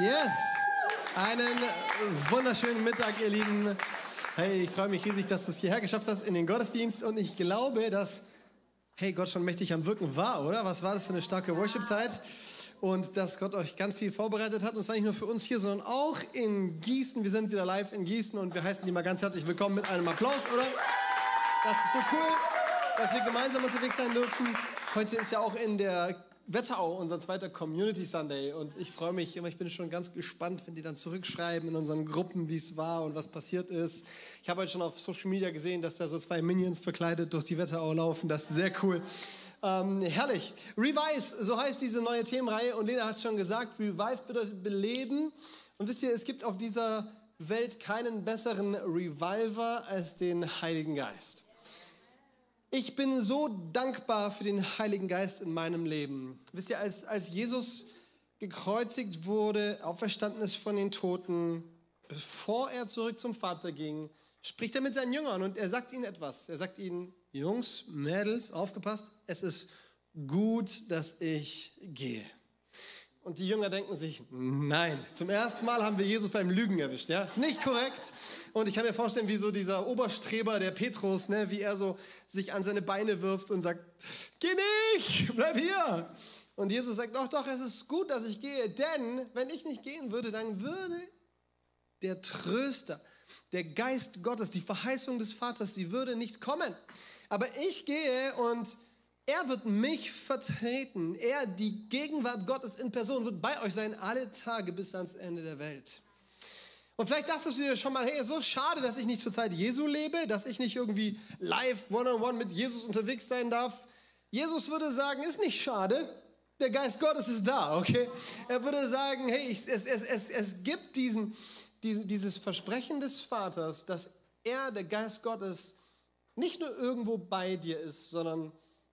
Yes! Einen wunderschönen Mittag, ihr Lieben. Hey, ich freue mich riesig, dass du es hierher geschafft hast in den Gottesdienst und ich glaube, dass, hey, Gott schon mächtig am Wirken war, oder? Was war das für eine starke Worship-Zeit? Und dass Gott euch ganz viel vorbereitet hat. Und zwar nicht nur für uns hier, sondern auch in Gießen. Wir sind wieder live in Gießen und wir heißen die mal ganz herzlich willkommen mit einem Applaus, oder? Das ist so cool, dass wir gemeinsam unterwegs sein dürfen. Heute ist ja auch in der Wetterau, unser zweiter Community Sunday. Und ich freue mich immer, ich bin schon ganz gespannt, wenn die dann zurückschreiben in unseren Gruppen, wie es war und was passiert ist. Ich habe heute schon auf Social Media gesehen, dass da so zwei Minions verkleidet durch die Wetterau laufen. Das ist sehr cool. Ähm, herrlich. Revise, so heißt diese neue Themenreihe. Und Lena hat schon gesagt, Revive bedeutet beleben. Und wisst ihr, es gibt auf dieser Welt keinen besseren Reviver als den Heiligen Geist. Ich bin so dankbar für den Heiligen Geist in meinem Leben. Wisst ihr, als, als Jesus gekreuzigt wurde, auferstanden ist von den Toten, bevor er zurück zum Vater ging, spricht er mit seinen Jüngern und er sagt ihnen etwas. Er sagt ihnen, Jungs, Mädels, aufgepasst, es ist gut, dass ich gehe. Und die Jünger denken sich, nein, zum ersten Mal haben wir Jesus beim Lügen erwischt. Ja, ist nicht korrekt. Und ich kann mir vorstellen, wie so dieser Oberstreber, der Petrus, ne, wie er so sich an seine Beine wirft und sagt, geh nicht, bleib hier. Und Jesus sagt, doch, doch, es ist gut, dass ich gehe, denn wenn ich nicht gehen würde, dann würde der Tröster, der Geist Gottes, die Verheißung des Vaters, die würde nicht kommen. Aber ich gehe und er wird mich vertreten. Er, die Gegenwart Gottes in Person, wird bei euch sein alle Tage bis ans Ende der Welt. Und vielleicht dachtest du dir schon mal, hey, so schade, dass ich nicht zur Zeit Jesu lebe, dass ich nicht irgendwie live one-on-one -on -one mit Jesus unterwegs sein darf. Jesus würde sagen, ist nicht schade, der Geist Gottes ist da, okay? Er würde sagen, hey, es, es, es, es gibt diesen, diesen, dieses Versprechen des Vaters, dass er, der Geist Gottes, nicht nur irgendwo bei dir ist, sondern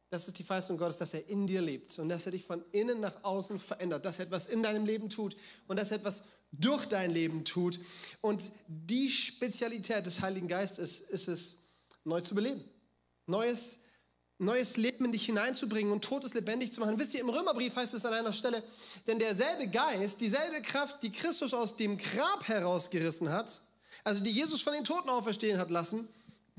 das ist die Verheißung Gottes, dass er in dir lebt und dass er dich von innen nach außen verändert, dass er etwas in deinem Leben tut und dass er etwas durch dein Leben tut. Und die Spezialität des Heiligen Geistes ist es, neu zu beleben. Neues, neues Leben in dich hineinzubringen und Todes lebendig zu machen. Wisst ihr, im Römerbrief heißt es an einer Stelle, denn derselbe Geist, dieselbe Kraft, die Christus aus dem Grab herausgerissen hat, also die Jesus von den Toten auferstehen hat lassen,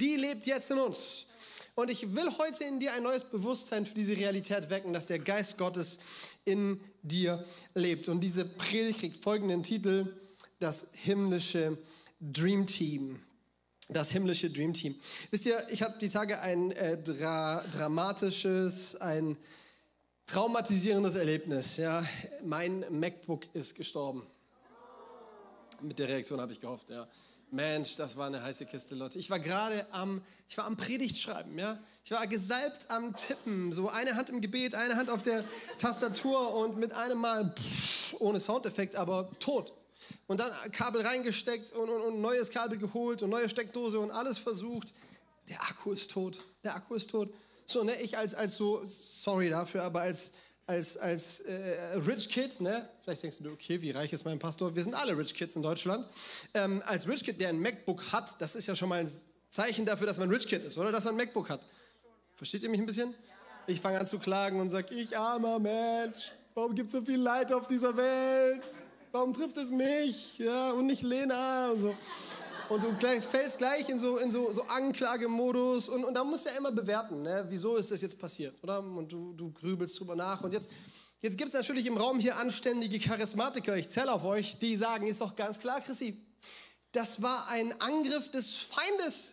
die lebt jetzt in uns. Und ich will heute in dir ein neues Bewusstsein für diese Realität wecken, dass der Geist Gottes in dir lebt. Und diese Predigt kriegt folgenden Titel, das himmlische Dream Team. Das himmlische Dream Team. Wisst ihr, ich hatte die Tage ein äh, dra dramatisches, ein traumatisierendes Erlebnis. Ja, mein MacBook ist gestorben. Mit der Reaktion habe ich gehofft, ja. Mensch, das war eine heiße Kiste, Leute. Ich war gerade am, ich war am Predigtschreiben, ja. Ich war gesalbt am Tippen, so eine Hand im Gebet, eine Hand auf der Tastatur und mit einem Mal, ohne Soundeffekt, aber tot. Und dann Kabel reingesteckt und, und, und neues Kabel geholt und neue Steckdose und alles versucht. Der Akku ist tot. Der Akku ist tot. So, ne, ich als, als so, sorry dafür, aber als, als, als äh, Rich Kid, ne? vielleicht denkst du, okay, wie reich ist mein Pastor? Wir sind alle Rich Kids in Deutschland. Ähm, als Rich Kid, der ein MacBook hat, das ist ja schon mal ein Zeichen dafür, dass man Rich Kid ist, oder? Dass man ein MacBook hat. Versteht ihr mich ein bisschen? Ich fange an zu klagen und sage, ich armer Mensch, warum gibt es so viel Leid auf dieser Welt? Warum trifft es mich? Ja, und nicht Lena und so. Und du gleich, fällst gleich in so, in so, so Anklagemodus und, und da musst du ja immer bewerten, ne? wieso ist das jetzt passiert, oder? Und du, du grübelst drüber nach. Und jetzt, jetzt gibt es natürlich im Raum hier anständige Charismatiker, ich zähle auf euch, die sagen, ist doch ganz klar, Chrissy, das war ein Angriff des Feindes.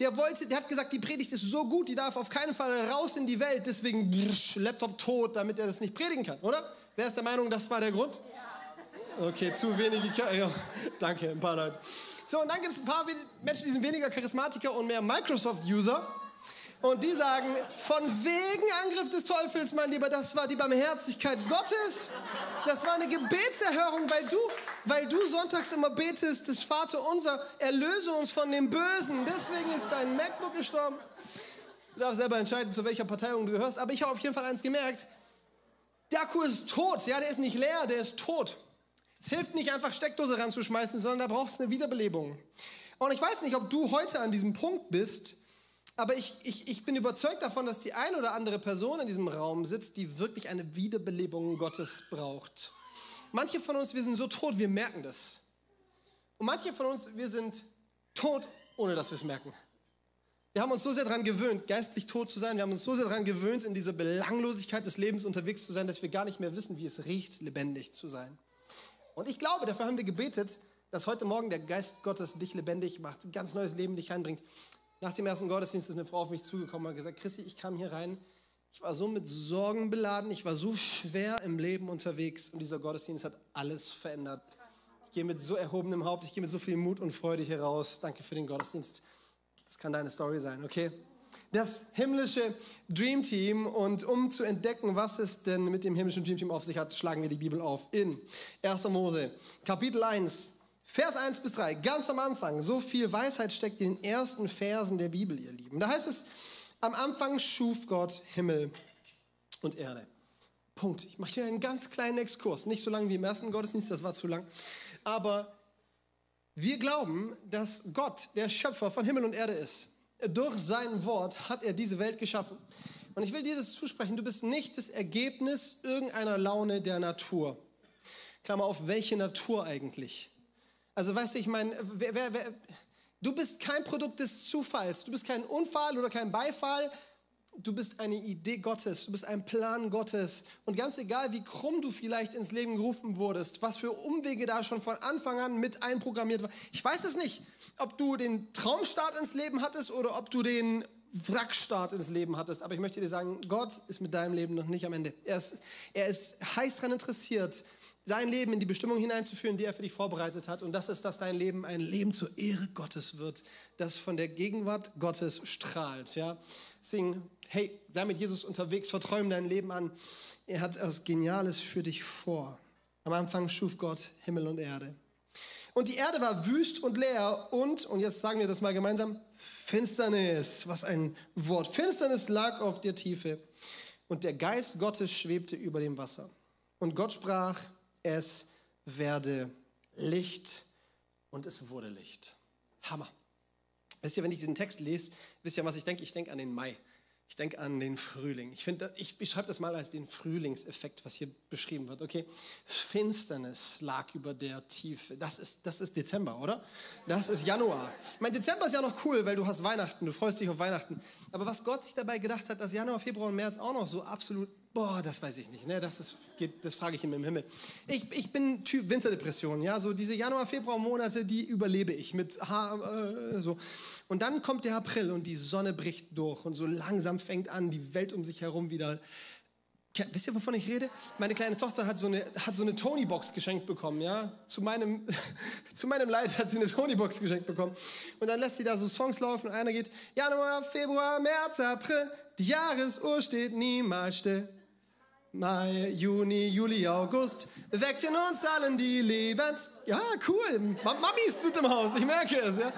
Der wollte, der hat gesagt, die Predigt ist so gut, die darf auf keinen Fall raus in die Welt, deswegen brrsch, Laptop tot, damit er das nicht predigen kann, oder? Wer ist der Meinung, das war der Grund? Okay, zu wenige, ja, danke, ein paar Leute. So, und dann gibt es ein paar Menschen, die sind weniger Charismatiker und mehr Microsoft-User. Und die sagen, von wegen Angriff des Teufels, mein Lieber, das war die Barmherzigkeit Gottes. Das war eine Gebetserhörung, weil du, weil du sonntags immer betest, das Vater unser, erlöse uns von dem Bösen. Deswegen ist dein MacBook gestorben. Du darfst selber entscheiden, zu welcher Parteiung du gehörst. Aber ich habe auf jeden Fall eins gemerkt. Der Akku ist tot. Ja, der ist nicht leer, der ist tot. Es hilft nicht einfach Steckdose ranzuschmeißen, sondern da brauchst du eine Wiederbelebung. Und ich weiß nicht, ob du heute an diesem Punkt bist, aber ich, ich, ich bin überzeugt davon, dass die ein oder andere Person in diesem Raum sitzt, die wirklich eine Wiederbelebung Gottes braucht. Manche von uns, wir sind so tot, wir merken das. Und manche von uns, wir sind tot, ohne dass wir es merken. Wir haben uns so sehr daran gewöhnt, geistlich tot zu sein. Wir haben uns so sehr daran gewöhnt, in dieser Belanglosigkeit des Lebens unterwegs zu sein, dass wir gar nicht mehr wissen, wie es riecht, lebendig zu sein. Und ich glaube, dafür haben wir gebetet, dass heute Morgen der Geist Gottes dich lebendig macht, ein ganz neues Leben dich reinbringt. Nach dem ersten Gottesdienst ist eine Frau auf mich zugekommen und hat gesagt, Christi, ich kam hier rein, ich war so mit Sorgen beladen, ich war so schwer im Leben unterwegs und dieser Gottesdienst hat alles verändert. Ich gehe mit so erhobenem Haupt, ich gehe mit so viel Mut und Freude hier raus. Danke für den Gottesdienst. Das kann deine Story sein, okay? Das himmlische Dream Team und um zu entdecken, was es denn mit dem himmlischen Dream Team auf sich hat, schlagen wir die Bibel auf in 1. Mose, Kapitel 1, Vers 1 bis 3, ganz am Anfang. So viel Weisheit steckt in den ersten Versen der Bibel, ihr Lieben. Da heißt es, am Anfang schuf Gott Himmel und Erde. Punkt. Ich mache hier einen ganz kleinen Exkurs. Nicht so lang wie im ersten Gottesdienst, das war zu lang. Aber wir glauben, dass Gott der Schöpfer von Himmel und Erde ist. Durch sein Wort hat er diese Welt geschaffen. Und ich will dir das zusprechen, du bist nicht das Ergebnis irgendeiner Laune der Natur. Klammer auf, welche Natur eigentlich? Also weißt du, ich meine, wer, wer, wer, du bist kein Produkt des Zufalls, du bist kein Unfall oder kein Beifall, du bist eine Idee Gottes, du bist ein Plan Gottes. Und ganz egal, wie krumm du vielleicht ins Leben gerufen wurdest, was für Umwege da schon von Anfang an mit einprogrammiert war. Ich weiß es nicht, ob du den Traumstart ins Leben hattest oder ob du den Wrackstart ins Leben hattest. Aber ich möchte dir sagen, Gott ist mit deinem Leben noch nicht am Ende. Er ist, er ist heiß daran interessiert, sein Leben in die Bestimmung hineinzuführen, die er für dich vorbereitet hat. Und das ist, dass dein Leben ein Leben zur Ehre Gottes wird, das von der Gegenwart Gottes strahlt. Ja? Deswegen, hey, sei mit Jesus unterwegs, verträum dein Leben an. Er hat etwas Geniales für dich vor. Am Anfang schuf Gott Himmel und Erde. Und die Erde war wüst und leer und, und jetzt sagen wir das mal gemeinsam, Finsternis, was ein Wort. Finsternis lag auf der Tiefe und der Geist Gottes schwebte über dem Wasser. Und Gott sprach, es werde Licht und es wurde Licht. Hammer. Wisst ihr, wenn ich diesen Text lese, wisst ihr, was ich denke? Ich denke an den Mai. Ich denke an den Frühling. Ich, ich beschreibe das mal als den Frühlingseffekt, was hier beschrieben wird. Okay, Finsternis lag über der Tiefe. Das ist, das ist Dezember, oder? Das ist Januar. Ich meine, Dezember ist ja noch cool, weil du hast Weihnachten, du freust dich auf Weihnachten. Aber was Gott sich dabei gedacht hat, dass Januar, Februar und März auch noch so absolut Boah, das weiß ich nicht. Ne? Das, ist, das frage ich ihm im Himmel. Ich, ich bin Typ Winterdepression. Ja? So diese Januar, Februar Monate, die überlebe ich mit Haar. Äh, so. Und dann kommt der April und die Sonne bricht durch. Und so langsam fängt an, die Welt um sich herum wieder. Wisst ihr, wovon ich rede? Meine kleine Tochter hat so eine, hat so eine Tony-Box geschenkt bekommen. Ja? Zu, meinem, zu meinem Leid hat sie eine Tony-Box geschenkt bekommen. Und dann lässt sie da so Songs laufen. Und einer geht Januar, Februar, März, April. Die Jahresuhr steht niemals still. Mai, Juni, Juli, August weckt in uns allen die Lebens... Ja, cool. Mamis sind im Haus, ich merke es. Ja.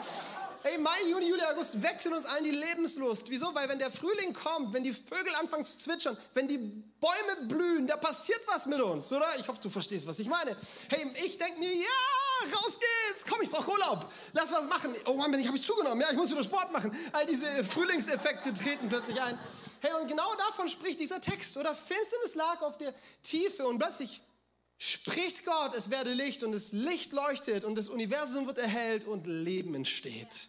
Hey, Mai, Juni, Juli, August weckt in uns allen die Lebenslust. Wieso? Weil wenn der Frühling kommt, wenn die Vögel anfangen zu zwitschern, wenn die Bäume blühen, da passiert was mit uns, oder? Ich hoffe, du verstehst, was ich meine. Hey, ich denke mir, ja, raus geht's. Komm, ich brauche Urlaub. Lass was machen. Oh Mann, ich habe ich zugenommen. Ja, ich muss wieder Sport machen. All diese Frühlingseffekte treten plötzlich ein. Hey, und genau davon spricht dieser Text, oder? Finsternis lag auf der Tiefe und plötzlich spricht Gott, es werde Licht und das Licht leuchtet und das Universum wird erhellt und Leben entsteht.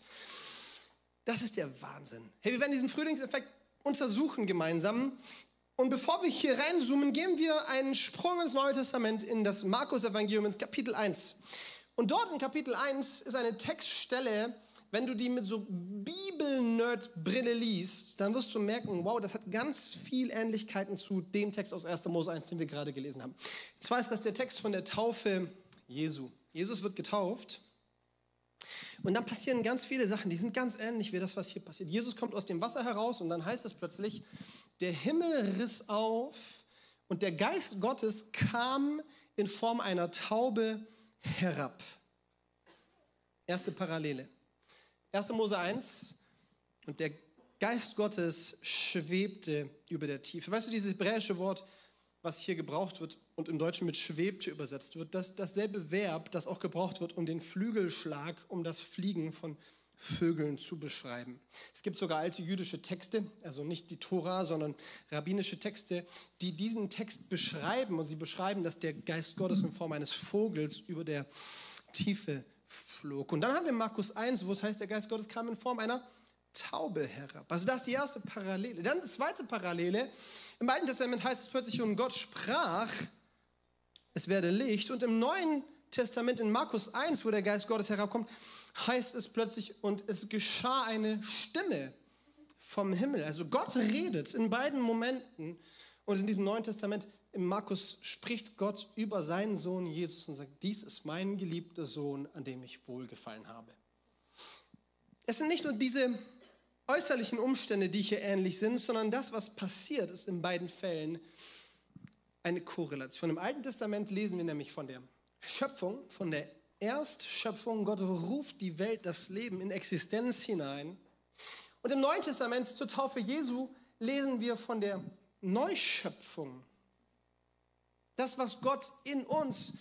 Das ist der Wahnsinn. Hey, wir werden diesen Frühlingseffekt untersuchen gemeinsam. Und bevor wir hier reinzoomen, gehen wir einen Sprung ins Neue Testament in das Markus-Evangelium, ins Kapitel 1. Und dort in Kapitel 1 ist eine Textstelle, wenn du die mit so Bibel-Nerd-Brille liest, dann wirst du merken, wow, das hat ganz viel Ähnlichkeiten zu dem Text aus 1. Mose 1, den wir gerade gelesen haben. Und zwar ist das der Text von der Taufe Jesu. Jesus wird getauft und dann passieren ganz viele Sachen, die sind ganz ähnlich wie das, was hier passiert. Jesus kommt aus dem Wasser heraus und dann heißt es plötzlich, der Himmel riss auf und der Geist Gottes kam in Form einer Taube herab. Erste Parallele. 1. Mose 1 und der Geist Gottes schwebte über der Tiefe. Weißt du, dieses hebräische Wort, was hier gebraucht wird, und im Deutschen mit schwebte übersetzt wird, das dasselbe Verb, das auch gebraucht wird, um den Flügelschlag, um das Fliegen von Vögeln zu beschreiben. Es gibt sogar alte jüdische Texte, also nicht die Tora, sondern rabbinische Texte, die diesen Text beschreiben und sie beschreiben, dass der Geist Gottes in Form eines Vogels über der Tiefe flog. Und dann haben wir Markus 1, wo es heißt, der Geist Gottes kam in Form einer Taube herab. Also das ist die erste Parallele. Dann die zweite Parallele. Im Alten Testament heißt es plötzlich, und Gott sprach, es werde Licht. Und im Neuen Testament in Markus 1, wo der Geist Gottes herabkommt, heißt es plötzlich, und es geschah eine Stimme vom Himmel. Also Gott redet in beiden Momenten. Und in diesem Neuen Testament, im Markus, spricht Gott über seinen Sohn Jesus und sagt, dies ist mein geliebter Sohn, an dem ich wohlgefallen habe. Es sind nicht nur diese äußerlichen Umstände, die hier ähnlich sind, sondern das, was passiert, ist in beiden Fällen eine Korrelation. Im Alten Testament lesen wir nämlich von der Schöpfung, von der Erstschöpfung. Gott ruft die Welt, das Leben in Existenz hinein. Und im Neuen Testament zur Taufe Jesu lesen wir von der Neuschöpfung. Das, was Gott in uns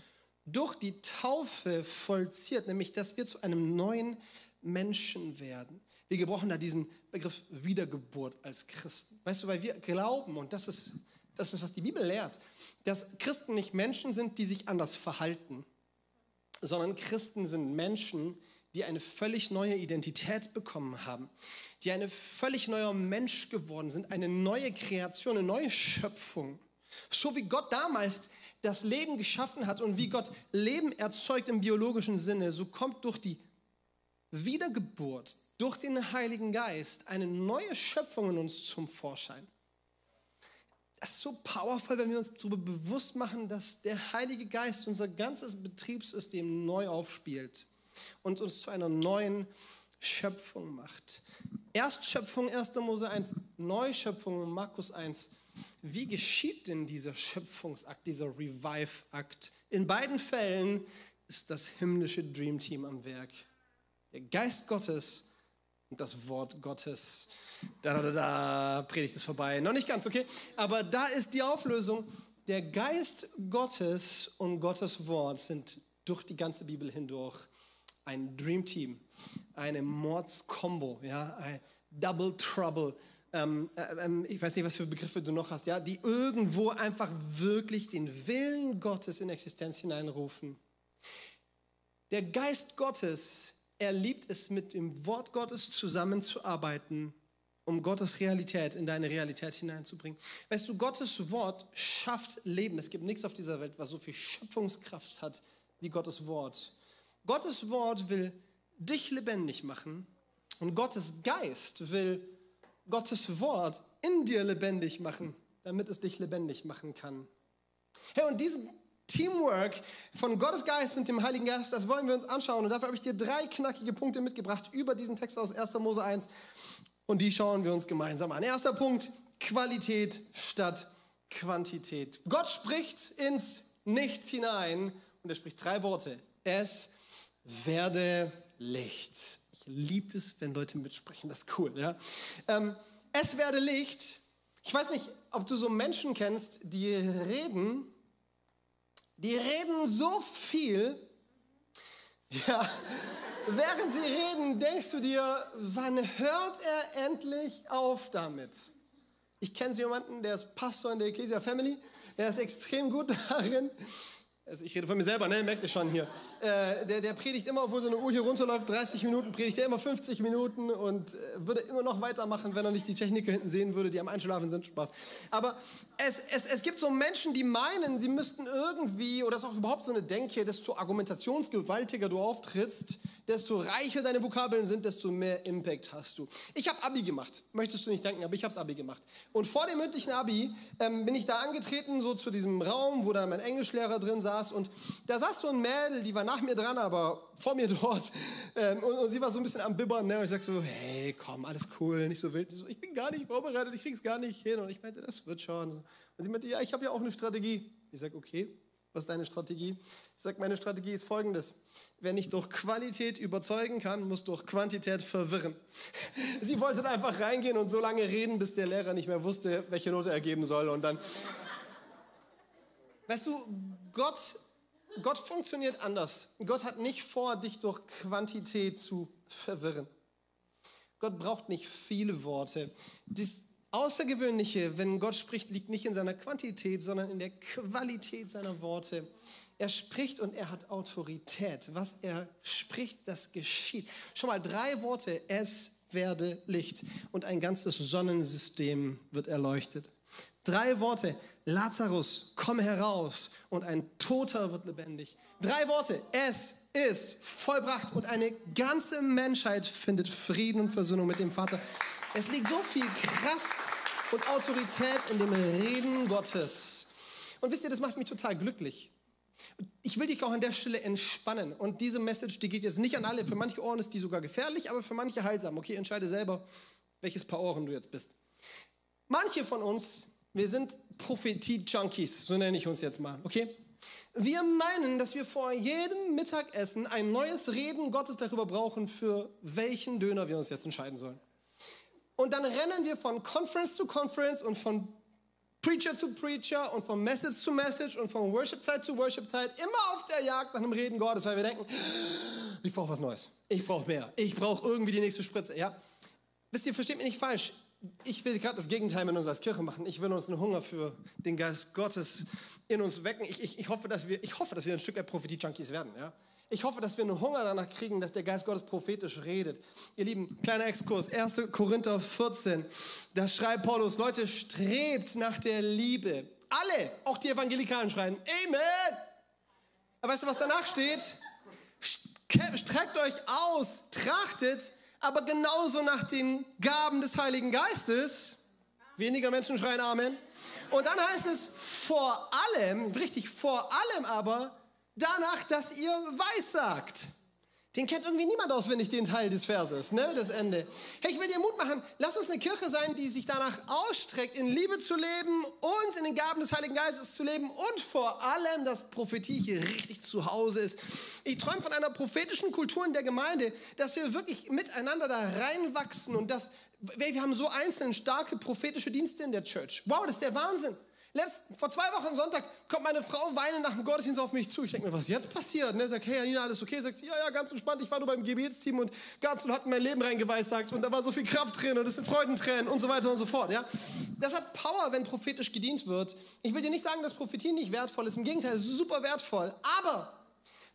durch die Taufe vollzieht, nämlich dass wir zu einem neuen Menschen werden. Wir gebrauchen da diesen Begriff Wiedergeburt als Christen. Weißt du, weil wir glauben, und das ist, das ist, was die Bibel lehrt, dass Christen nicht Menschen sind, die sich anders verhalten, sondern Christen sind Menschen, die eine völlig neue Identität bekommen haben, die ein völlig neuer Mensch geworden sind, eine neue Kreation, eine neue Schöpfung. So wie Gott damals das Leben geschaffen hat und wie Gott Leben erzeugt im biologischen Sinne, so kommt durch die Wiedergeburt, durch den Heiligen Geist eine neue Schöpfung in uns zum Vorschein. Das ist so powerful, wenn wir uns darüber bewusst machen, dass der Heilige Geist unser ganzes Betriebssystem neu aufspielt und uns zu einer neuen Schöpfung macht. Erstschöpfung 1. Mose 1, Neuschöpfung Markus 1. Wie geschieht denn dieser Schöpfungsakt, dieser Revive-Akt? In beiden Fällen ist das himmlische Dream Team am Werk der Geist Gottes das Wort Gottes. Da, da, da, da, Predigt ist vorbei. Noch nicht ganz, okay? Aber da ist die Auflösung. Der Geist Gottes und Gottes Wort sind durch die ganze Bibel hindurch ein Dream Team, eine Mordskombo, ja, ein Double Trouble. Ähm, äh, ähm, ich weiß nicht, was für Begriffe du noch hast, ja, die irgendwo einfach wirklich den Willen Gottes in Existenz hineinrufen. Der Geist Gottes er liebt es, mit dem Wort Gottes zusammenzuarbeiten, um Gottes Realität in deine Realität hineinzubringen. Weißt du, Gottes Wort schafft Leben. Es gibt nichts auf dieser Welt, was so viel Schöpfungskraft hat wie Gottes Wort. Gottes Wort will dich lebendig machen und Gottes Geist will Gottes Wort in dir lebendig machen, damit es dich lebendig machen kann. Hey, und diesen Teamwork von Gottes Geist und dem Heiligen Geist, das wollen wir uns anschauen. Und dafür habe ich dir drei knackige Punkte mitgebracht über diesen Text aus 1. Mose 1. Und die schauen wir uns gemeinsam an. Erster Punkt, Qualität statt Quantität. Gott spricht ins Nichts hinein und er spricht drei Worte. Es werde Licht. Ich liebe es, wenn Leute mitsprechen. Das ist cool. Ja? Ähm, es werde Licht. Ich weiß nicht, ob du so Menschen kennst, die reden die reden so viel, ja, während sie reden, denkst du dir, wann hört er endlich auf damit? Ich kenne jemanden, der ist Pastor in der Ecclesia Family, der ist extrem gut darin, also ich rede von mir selber, ne? merkt ihr schon hier. Äh, der, der predigt immer, obwohl so eine Uhr hier runterläuft, 30 Minuten, predigt er immer 50 Minuten und äh, würde immer noch weitermachen, wenn er nicht die Techniker hinten sehen würde, die am Einschlafen sind. Spaß. Aber es, es, es gibt so Menschen, die meinen, sie müssten irgendwie, oder das ist auch überhaupt so eine Denke, desto argumentationsgewaltiger du auftrittst, desto reicher deine Vokabeln sind, desto mehr Impact hast du. Ich habe Abi gemacht, möchtest du nicht denken, aber ich habe Abi gemacht. Und vor dem mündlichen Abi ähm, bin ich da angetreten, so zu diesem Raum, wo dann mein Englischlehrer drin saß. Und da saß so ein Mädel, die war nach mir dran, aber vor mir dort. Ähm, und, und, sie war so ein bisschen am Bibbern. Ne? Und ich sag so, hey, komm, alles cool, nicht so wild. So, ich bin gar nicht vorbereitet, ich krieg's gar nicht hin. Und ich meinte, das wird schon. Und sie meinte, ja, ich habe ja auch eine Strategie. Ich sag, okay, was ist deine Strategie? Ich sag, meine Strategie ist folgendes. Wer nicht durch Qualität überzeugen kann, muss durch Quantität verwirren. Sie wollte einfach reingehen und so lange reden, bis der Lehrer nicht mehr wusste, welche Note er geben soll. Und dann Weißt du, Gott, Gott funktioniert anders. Gott hat nicht vor, dich durch Quantität zu verwirren. Gott braucht nicht viele Worte. Das Außergewöhnliche, wenn Gott spricht, liegt nicht in seiner Quantität, sondern in der Qualität seiner Worte. Er spricht und er hat Autorität. Was er spricht, das geschieht. Schon mal drei Worte. Es werde Licht. Und ein ganzes Sonnensystem wird erleuchtet. Drei Worte. Lazarus, komm heraus. Und ein Toter wird lebendig. Drei Worte. Es ist vollbracht. Und eine ganze Menschheit findet Frieden und Versöhnung mit dem Vater. Es liegt so viel Kraft und Autorität in dem Reden Gottes. Und wisst ihr, das macht mich total glücklich. Ich will dich auch an der Stelle entspannen. Und diese Message, die geht jetzt nicht an alle. Für manche Ohren ist die sogar gefährlich, aber für manche heilsam. Okay, entscheide selber, welches Paar Ohren du jetzt bist. Manche von uns, wir sind Prophetie-Junkies, so nenne ich uns jetzt mal, okay? Wir meinen, dass wir vor jedem Mittagessen ein neues Reden Gottes darüber brauchen, für welchen Döner wir uns jetzt entscheiden sollen. Und dann rennen wir von Conference zu Conference und von Preacher zu Preacher und von Message zu Message und von Worship-Zeit zu Worship-Zeit, immer auf der Jagd nach dem Reden Gottes, weil wir denken, ich brauche was Neues, ich brauche mehr, ich brauche irgendwie die nächste Spritze. Ja? Wisst ihr, versteht mich nicht falsch. Ich will gerade das Gegenteil mit uns als Kirche machen. Ich will uns einen Hunger für den Geist Gottes in uns wecken. Ich, ich, ich hoffe, dass wir, ich hoffe, dass wir ein Stück der Prophetie-Junkies werden. Ja? Ich hoffe, dass wir einen Hunger danach kriegen, dass der Geist Gottes prophetisch redet. Ihr Lieben, kleiner Exkurs, 1. Korinther 14, da schreibt Paulus, Leute, strebt nach der Liebe. Alle, auch die Evangelikalen schreien, Amen. Aber weißt du, was danach steht? Streckt euch aus, trachtet, aber genauso nach den Gaben des Heiligen Geistes. Weniger Menschen schreien Amen. Und dann heißt es vor allem, richtig vor allem aber, danach, dass ihr weissagt. Den kennt irgendwie niemand auswendig, den Teil des Verses, ne, das Ende. Hey, ich will dir Mut machen, lass uns eine Kirche sein, die sich danach ausstreckt, in Liebe zu leben und in den Gaben des Heiligen Geistes zu leben und vor allem, dass Prophetie hier richtig zu Hause ist. Ich träume von einer prophetischen Kultur in der Gemeinde, dass wir wirklich miteinander da reinwachsen und dass, wir haben so einzelne starke prophetische Dienste in der Church. Wow, das ist der Wahnsinn. Letzt, vor zwei Wochen Sonntag kommt meine Frau weinend nach dem Gottesdienst auf mich zu. Ich denke mir, was ist jetzt passiert? Und er sagt, hey Janina, alles okay? Sagt sie, ja, ja, ganz entspannt. Ich war nur beim Gebetsteam und ganz und hat in mein Leben reingeweissagt und da war so viel Kraft drin und es sind Freudentränen und so weiter und so fort. Ja? Das hat Power, wenn prophetisch gedient wird. Ich will dir nicht sagen, dass Prophetie nicht wertvoll ist. Im Gegenteil, es ist super wertvoll. Aber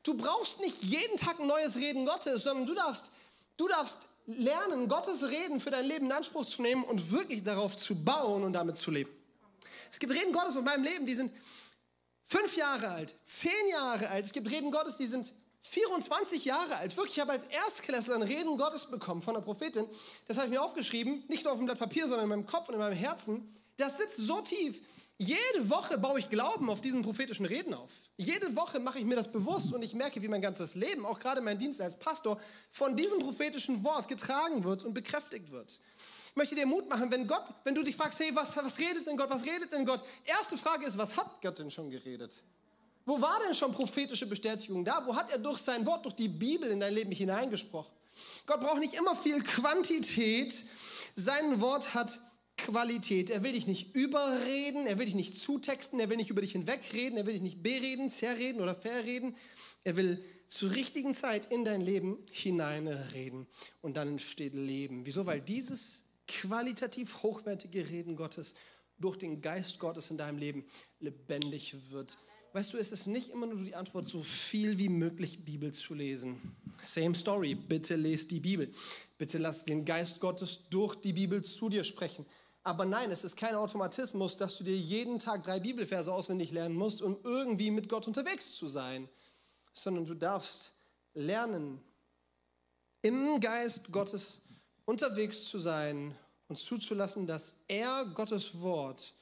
du brauchst nicht jeden Tag ein neues Reden Gottes, sondern du darfst, du darfst lernen, Gottes Reden für dein Leben in Anspruch zu nehmen und wirklich darauf zu bauen und damit zu leben. Es gibt Reden Gottes in meinem Leben, die sind fünf Jahre alt, zehn Jahre alt. Es gibt Reden Gottes, die sind 24 Jahre alt. Wirklich, ich habe als Erstklässler ein Reden Gottes bekommen von einer Prophetin. Das habe ich mir aufgeschrieben, nicht nur auf dem Blatt Papier, sondern in meinem Kopf und in meinem Herzen. Das sitzt so tief. Jede Woche baue ich Glauben auf diesen prophetischen Reden auf. Jede Woche mache ich mir das bewusst und ich merke, wie mein ganzes Leben, auch gerade mein Dienst als Pastor, von diesem prophetischen Wort getragen wird und bekräftigt wird. Ich möchte dir Mut machen, wenn Gott, wenn du dich fragst, hey, was, was redet denn Gott, was redet denn Gott? Erste Frage ist, was hat Gott denn schon geredet? Wo war denn schon prophetische Bestätigung da? Wo hat er durch sein Wort, durch die Bibel in dein Leben hineingesprochen? Gott braucht nicht immer viel Quantität. Sein Wort hat Qualität. Er will dich nicht überreden, er will dich nicht zutexten, er will nicht über dich hinwegreden, er will dich nicht bereden, zerreden oder verreden. Er will zur richtigen Zeit in dein Leben hineinreden und dann entsteht Leben. Wieso? Weil dieses qualitativ hochwertige Reden Gottes durch den Geist Gottes in deinem Leben lebendig wird. Weißt du, es ist nicht immer nur die Antwort, so viel wie möglich Bibel zu lesen. Same story, bitte lest die Bibel. Bitte lass den Geist Gottes durch die Bibel zu dir sprechen. Aber nein, es ist kein Automatismus, dass du dir jeden Tag drei Bibelverse auswendig lernen musst, um irgendwie mit Gott unterwegs zu sein, sondern du darfst lernen, im Geist Gottes unterwegs zu sein und zuzulassen, dass er Gottes Wort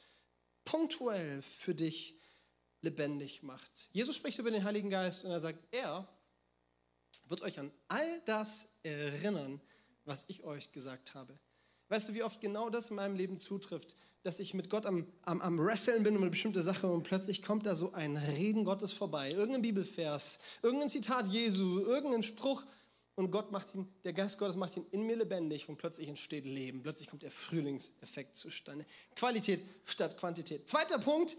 punktuell für dich lebendig macht. Jesus spricht über den Heiligen Geist und er sagt, er wird euch an all das erinnern, was ich euch gesagt habe. Weißt du, wie oft genau das in meinem Leben zutrifft, dass ich mit Gott am, am, am Wresteln bin um eine bestimmte Sache und plötzlich kommt da so ein Reden Gottes vorbei, irgendein Bibelvers, irgendein Zitat Jesu, irgendein Spruch und Gott macht ihn, der Geist Gottes macht ihn in mir lebendig und plötzlich entsteht Leben. Plötzlich kommt der Frühlingseffekt zustande. Qualität statt Quantität. Zweiter Punkt.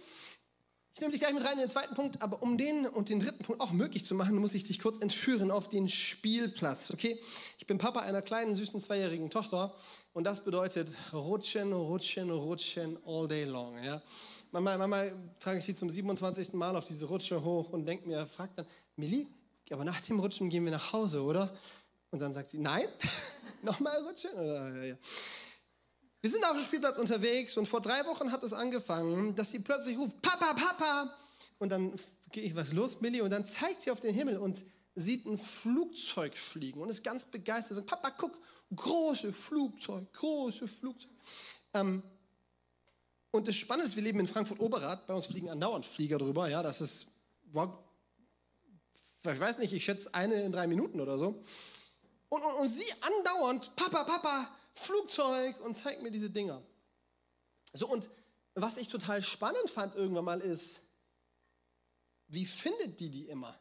Ich nehme dich gleich mit rein in den zweiten Punkt, aber um den und den dritten Punkt auch möglich zu machen, muss ich dich kurz entführen auf den Spielplatz, okay? Ich bin Papa einer kleinen, süßen zweijährigen Tochter und das bedeutet rutschen, rutschen, rutschen all day long, ja? Manchmal, manchmal trage ich sie zum 27. Mal auf diese Rutsche hoch und denke mir, fragt dann, Millie, aber nach dem Rutschen gehen wir nach Hause, oder? Und dann sagt sie, nein, nochmal rutschen? Wir sind auf dem Spielplatz unterwegs und vor drei Wochen hat es angefangen, dass sie plötzlich ruft, Papa, Papa. Und dann gehe ich, was los, Millie? Und dann zeigt sie auf den Himmel und sieht ein Flugzeug fliegen und ist ganz begeistert. Sagt, Papa, guck, große Flugzeug, große Flugzeug. Ähm, und das Spannende ist, wir leben in Frankfurt-Oberrad, bei uns fliegen andauernd Flieger drüber, ja, das ist, ich weiß nicht, ich schätze eine in drei Minuten oder so. Und, und, und sie andauernd, Papa, Papa, Flugzeug und zeigt mir diese Dinger. So, und was ich total spannend fand irgendwann mal ist, wie findet die die immer?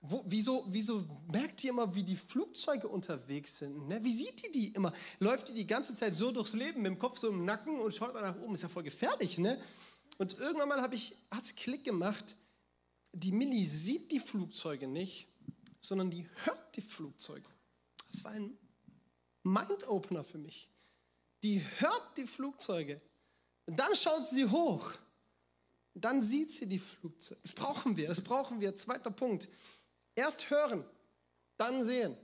Wo, wieso, wieso merkt die immer, wie die Flugzeuge unterwegs sind? Ne? Wie sieht die die immer? Läuft die die ganze Zeit so durchs Leben mit dem Kopf so im Nacken und schaut nach oben? Ist ja voll gefährlich, ne? Und irgendwann mal habe ich, hat es Klick gemacht, die Millie sieht die Flugzeuge nicht, sondern die hört die Flugzeuge. Das war ein Mind-Opener für mich. Die hört die Flugzeuge. Dann schaut sie hoch. Dann sieht sie die Flugzeuge. Das brauchen wir, das brauchen wir. Zweiter Punkt. Erst hören, dann sehen.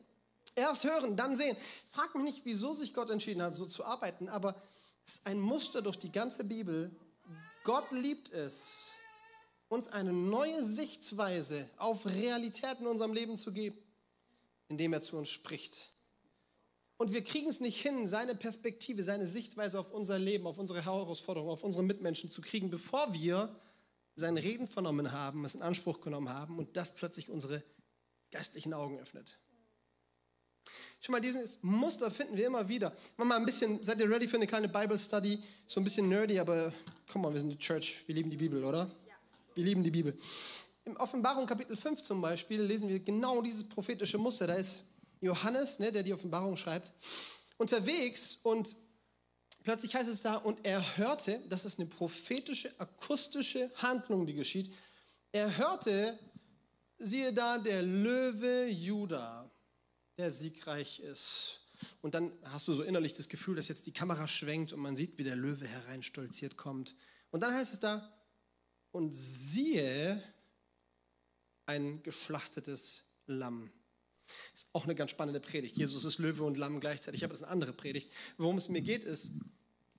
Erst hören, dann sehen. Frag mich nicht, wieso sich Gott entschieden hat, so zu arbeiten, aber es ist ein Muster durch die ganze Bibel. Gott liebt es, uns eine neue Sichtweise auf Realitäten in unserem Leben zu geben, indem er zu uns spricht. Und wir kriegen es nicht hin, seine Perspektive, seine Sichtweise auf unser Leben, auf unsere Herausforderungen, auf unsere Mitmenschen zu kriegen, bevor wir sein Reden vernommen haben, es in Anspruch genommen haben und das plötzlich unsere geistlichen Augen öffnet. Schon mal dieses Muster finden wir immer wieder. Mach mal ein bisschen, seid ihr ready für eine kleine Bible Study? So ein bisschen nerdy, aber komm mal, wir sind die Church, wir lieben die Bibel, oder? Wir lieben die Bibel. Im Offenbarung Kapitel 5 zum Beispiel lesen wir genau dieses prophetische Muster. Da ist Johannes, ne, der die Offenbarung schreibt, unterwegs und plötzlich heißt es da, und er hörte, das ist eine prophetische, akustische Handlung, die geschieht. Er hörte, siehe da, der Löwe Juda, der siegreich ist. Und dann hast du so innerlich das Gefühl, dass jetzt die Kamera schwenkt und man sieht, wie der Löwe hereinstolziert kommt. Und dann heißt es da, und siehe, ein geschlachtetes Lamm. Ist auch eine ganz spannende Predigt. Jesus ist Löwe und Lamm gleichzeitig. Aber das ist eine andere Predigt. Worum es mir geht, ist,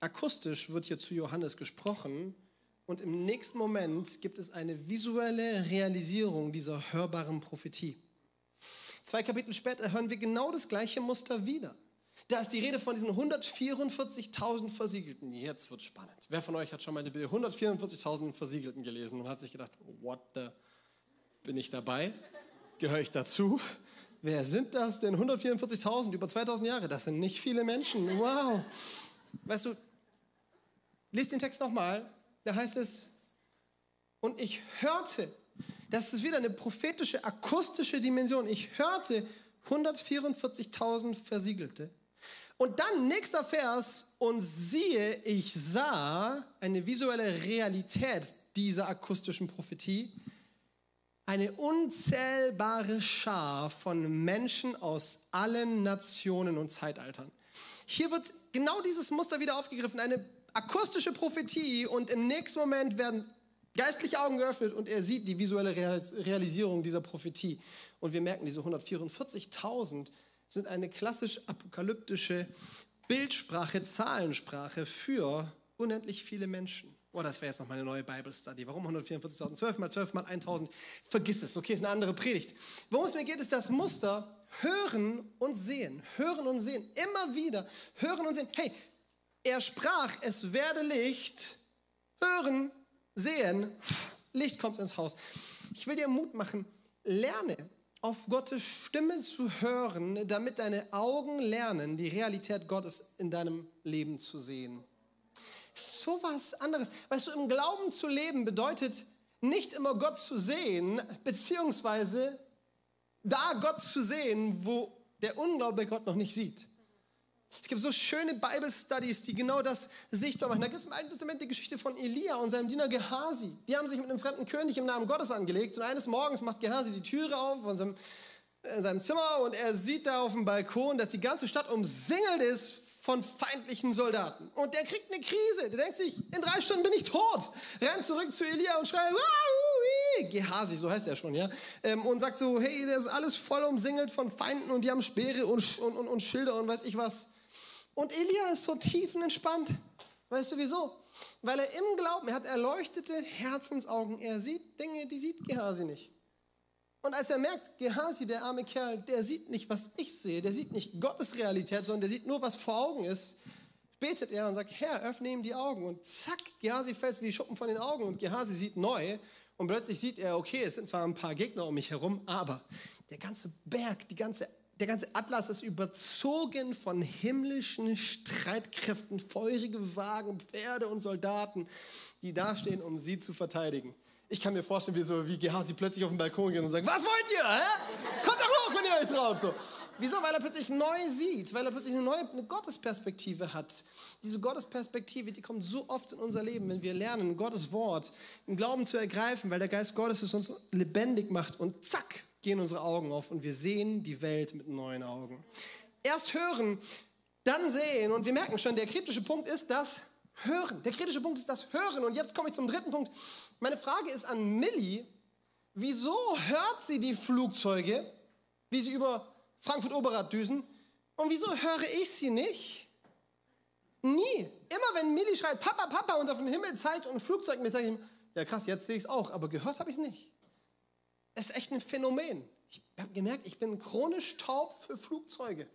akustisch wird hier zu Johannes gesprochen und im nächsten Moment gibt es eine visuelle Realisierung dieser hörbaren Prophetie. Zwei Kapitel später hören wir genau das gleiche Muster wieder. Da ist die Rede von diesen 144.000 Versiegelten. Jetzt wird spannend. Wer von euch hat schon mal die 144.000 Versiegelten gelesen und hat sich gedacht, what the, bin ich dabei? Gehöre ich dazu? Wer sind das denn? 144.000, über 2000 Jahre. Das sind nicht viele Menschen. Wow. Weißt du, lest den Text nochmal. Da heißt es, und ich hörte, das ist wieder eine prophetische, akustische Dimension. Ich hörte 144.000 Versiegelte. Und dann nächster Vers, und siehe, ich sah eine visuelle Realität dieser akustischen Prophetie eine unzählbare Schar von Menschen aus allen Nationen und Zeitaltern. Hier wird genau dieses Muster wieder aufgegriffen, eine akustische Prophetie und im nächsten Moment werden geistliche Augen geöffnet und er sieht die visuelle Realisierung dieser Prophetie. Und wir merken, diese 144.000 sind eine klassisch apokalyptische Bildsprache, Zahlensprache für unendlich viele Menschen. Oh, das wäre jetzt noch mal eine neue Bible Study. Warum 144.000? 12 mal 12 mal 1000. Vergiss es. Okay, ist eine andere Predigt. Worum es mir geht, ist das Muster hören und sehen. Hören und sehen. Immer wieder. Hören und sehen. Hey, er sprach, es werde Licht. Hören, sehen. Licht kommt ins Haus. Ich will dir Mut machen. Lerne auf Gottes Stimme zu hören, damit deine Augen lernen, die Realität Gottes in deinem Leben zu sehen so was anderes. Weißt du, im Glauben zu leben bedeutet nicht immer Gott zu sehen, beziehungsweise da Gott zu sehen, wo der Unglaube Gott noch nicht sieht. Es gibt so schöne Bible Studies, die genau das sichtbar machen. Da gibt es im Alten Testament die Geschichte von Elia und seinem Diener Gehasi. Die haben sich mit einem fremden König im Namen Gottes angelegt und eines Morgens macht Gehasi die Türe auf von seinem, äh, seinem Zimmer und er sieht da auf dem Balkon, dass die ganze Stadt umsingelt ist von feindlichen Soldaten. Und der kriegt eine Krise. Der denkt sich, in drei Stunden bin ich tot. Rennt zurück zu Elia und schreit, Gehasi, so heißt er schon, ja. Ähm, und sagt so, hey, das ist alles voll umsingelt von Feinden und die haben Speere und, und, und, und Schilder und weiß ich was. Und Elia ist so tiefenentspannt. Weißt du wieso? Weil er im Glauben, er hat erleuchtete Herzensaugen. Er sieht Dinge, die sieht Gehasi nicht. Und als er merkt, Gehasi, der arme Kerl, der sieht nicht, was ich sehe, der sieht nicht Gottes Realität, sondern der sieht nur, was vor Augen ist, betet er und sagt, Herr, öffne ihm die Augen. Und zack, Gehasi fällt wie Schuppen von den Augen und Gehasi sieht neu. Und plötzlich sieht er, okay, es sind zwar ein paar Gegner um mich herum, aber der ganze Berg, die ganze der ganze Atlas ist überzogen von himmlischen Streitkräften, feurige Wagen, Pferde und Soldaten, die dastehen, um sie zu verteidigen. Ich kann mir vorstellen, wie, so, wie Gehasi plötzlich auf den Balkon geht und sagt, was wollt ihr? Hä? Kommt doch hoch, wenn ihr euch traut. So. Wieso? Weil er plötzlich neu sieht, weil er plötzlich eine neue eine Gottesperspektive hat. Diese Gottesperspektive, die kommt so oft in unser Leben, wenn wir lernen, Gottes Wort im Glauben zu ergreifen, weil der Geist Gottes es uns lebendig macht und zack, gehen unsere Augen auf und wir sehen die Welt mit neuen Augen. Erst hören, dann sehen und wir merken schon, der kritische Punkt ist das Hören. Der kritische Punkt ist das Hören und jetzt komme ich zum dritten Punkt. Meine Frage ist an Millie, wieso hört sie die Flugzeuge, wie sie über Frankfurt-Oberrad düsen und wieso höre ich sie nicht? Nie. Immer wenn Millie schreit, Papa, Papa und auf den Himmel zeigt und Flugzeug mit, sage ich ihm, ja krass, jetzt sehe ich es auch, aber gehört habe ich es nicht ist echt ein Phänomen. Ich habe gemerkt, ich bin chronisch taub für Flugzeuge.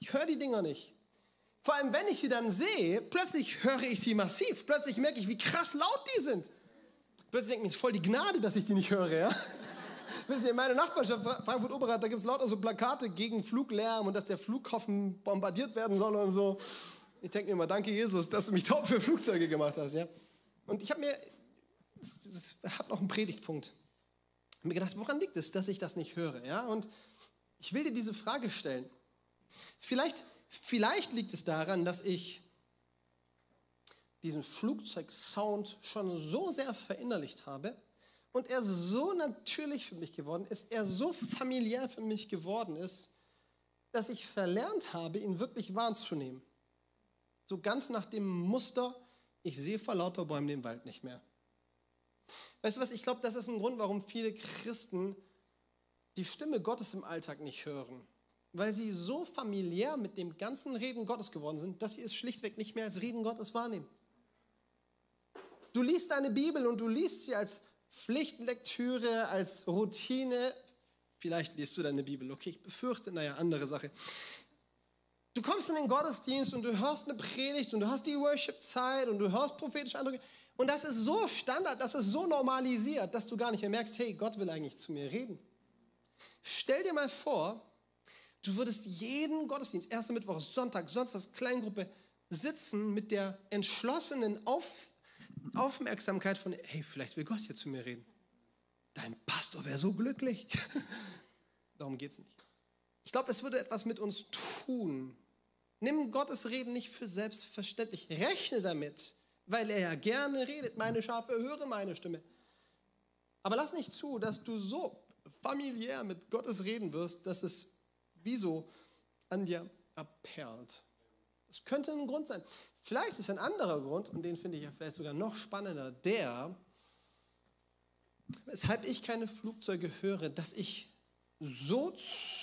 Ich höre die Dinger nicht. Vor allem, wenn ich sie dann sehe, plötzlich höre ich sie massiv. Plötzlich merke ich, wie krass laut die sind. Plötzlich denke ich, es ist voll die Gnade, dass ich die nicht höre. Ja? Wisst ihr, in meiner Nachbarschaft, Frankfurt-Oberrad, da gibt es lauter so Plakate gegen Fluglärm und dass der Flughafen bombardiert werden soll und so. Ich denke mir immer, danke Jesus, dass du mich taub für Flugzeuge gemacht hast. Ja? Und ich habe mir, das, das hat noch einen Predigtpunkt mir gedacht, woran liegt es, dass ich das nicht höre? Ja? Und ich will dir diese Frage stellen. Vielleicht, vielleicht liegt es daran, dass ich diesen Flugzeugsound schon so sehr verinnerlicht habe und er so natürlich für mich geworden ist, er so familiär für mich geworden ist, dass ich verlernt habe, ihn wirklich wahrzunehmen. So ganz nach dem Muster, ich sehe vor lauter Bäumen den Wald nicht mehr. Weißt du was, ich glaube, das ist ein Grund, warum viele Christen die Stimme Gottes im Alltag nicht hören. Weil sie so familiär mit dem ganzen Reden Gottes geworden sind, dass sie es schlichtweg nicht mehr als Reden Gottes wahrnehmen. Du liest deine Bibel und du liest sie als Pflichtlektüre, als Routine. Vielleicht liest du deine Bibel, okay, ich befürchte, naja, andere Sache. Du kommst in den Gottesdienst und du hörst eine Predigt und du hast die Worship-Zeit und du hörst prophetische Eindrücke und das ist so Standard, das ist so normalisiert, dass du gar nicht mehr merkst, hey, Gott will eigentlich zu mir reden. Stell dir mal vor, du würdest jeden Gottesdienst, erster Mittwoch, Sonntag, sonst was, Kleingruppe, sitzen mit der entschlossenen Auf, Aufmerksamkeit von, hey, vielleicht will Gott hier zu mir reden. Dein Pastor wäre so glücklich. Darum geht es nicht. Ich glaube, es würde etwas mit uns tun. Nimm Gottes Reden nicht für selbstverständlich. Rechne damit, weil er ja gerne redet. Meine Schafe hören meine Stimme. Aber lass nicht zu, dass du so familiär mit Gottes reden wirst, dass es wie so an dir abperlt. Das könnte ein Grund sein. Vielleicht ist ein anderer Grund, und den finde ich ja vielleicht sogar noch spannender, der, weshalb ich keine Flugzeuge höre, dass ich so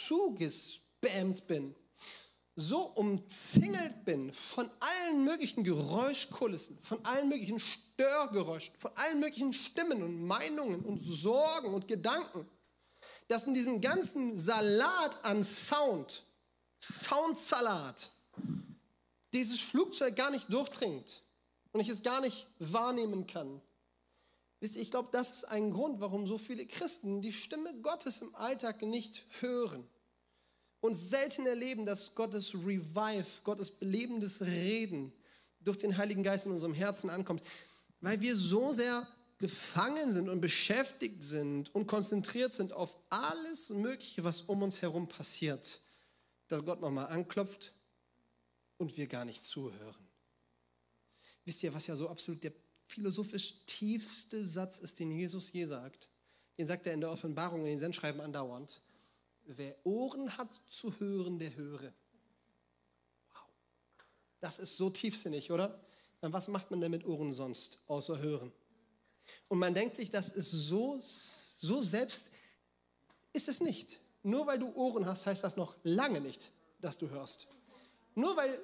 zugespammt bin so umzingelt bin von allen möglichen Geräuschkulissen, von allen möglichen Störgeräuschen, von allen möglichen Stimmen und Meinungen und Sorgen und Gedanken, dass in diesem ganzen Salat an Sound, Soundsalat, dieses Flugzeug gar nicht durchdringt und ich es gar nicht wahrnehmen kann. Wisst ihr, ich glaube, das ist ein Grund, warum so viele Christen die Stimme Gottes im Alltag nicht hören und selten erleben, dass Gottes Revive, Gottes belebendes Reden durch den Heiligen Geist in unserem Herzen ankommt, weil wir so sehr gefangen sind und beschäftigt sind und konzentriert sind auf alles Mögliche, was um uns herum passiert, dass Gott nochmal anklopft und wir gar nicht zuhören. Wisst ihr, was ja so absolut der philosophisch tiefste Satz ist, den Jesus je sagt? Den sagt er in der Offenbarung, in den Sendschreiben andauernd. Wer Ohren hat zu hören, der höre. Wow. Das ist so tiefsinnig, oder? Was macht man denn mit Ohren sonst, außer hören? Und man denkt sich, das ist so, so selbst, ist es nicht. Nur weil du Ohren hast, heißt das noch lange nicht, dass du hörst. Nur weil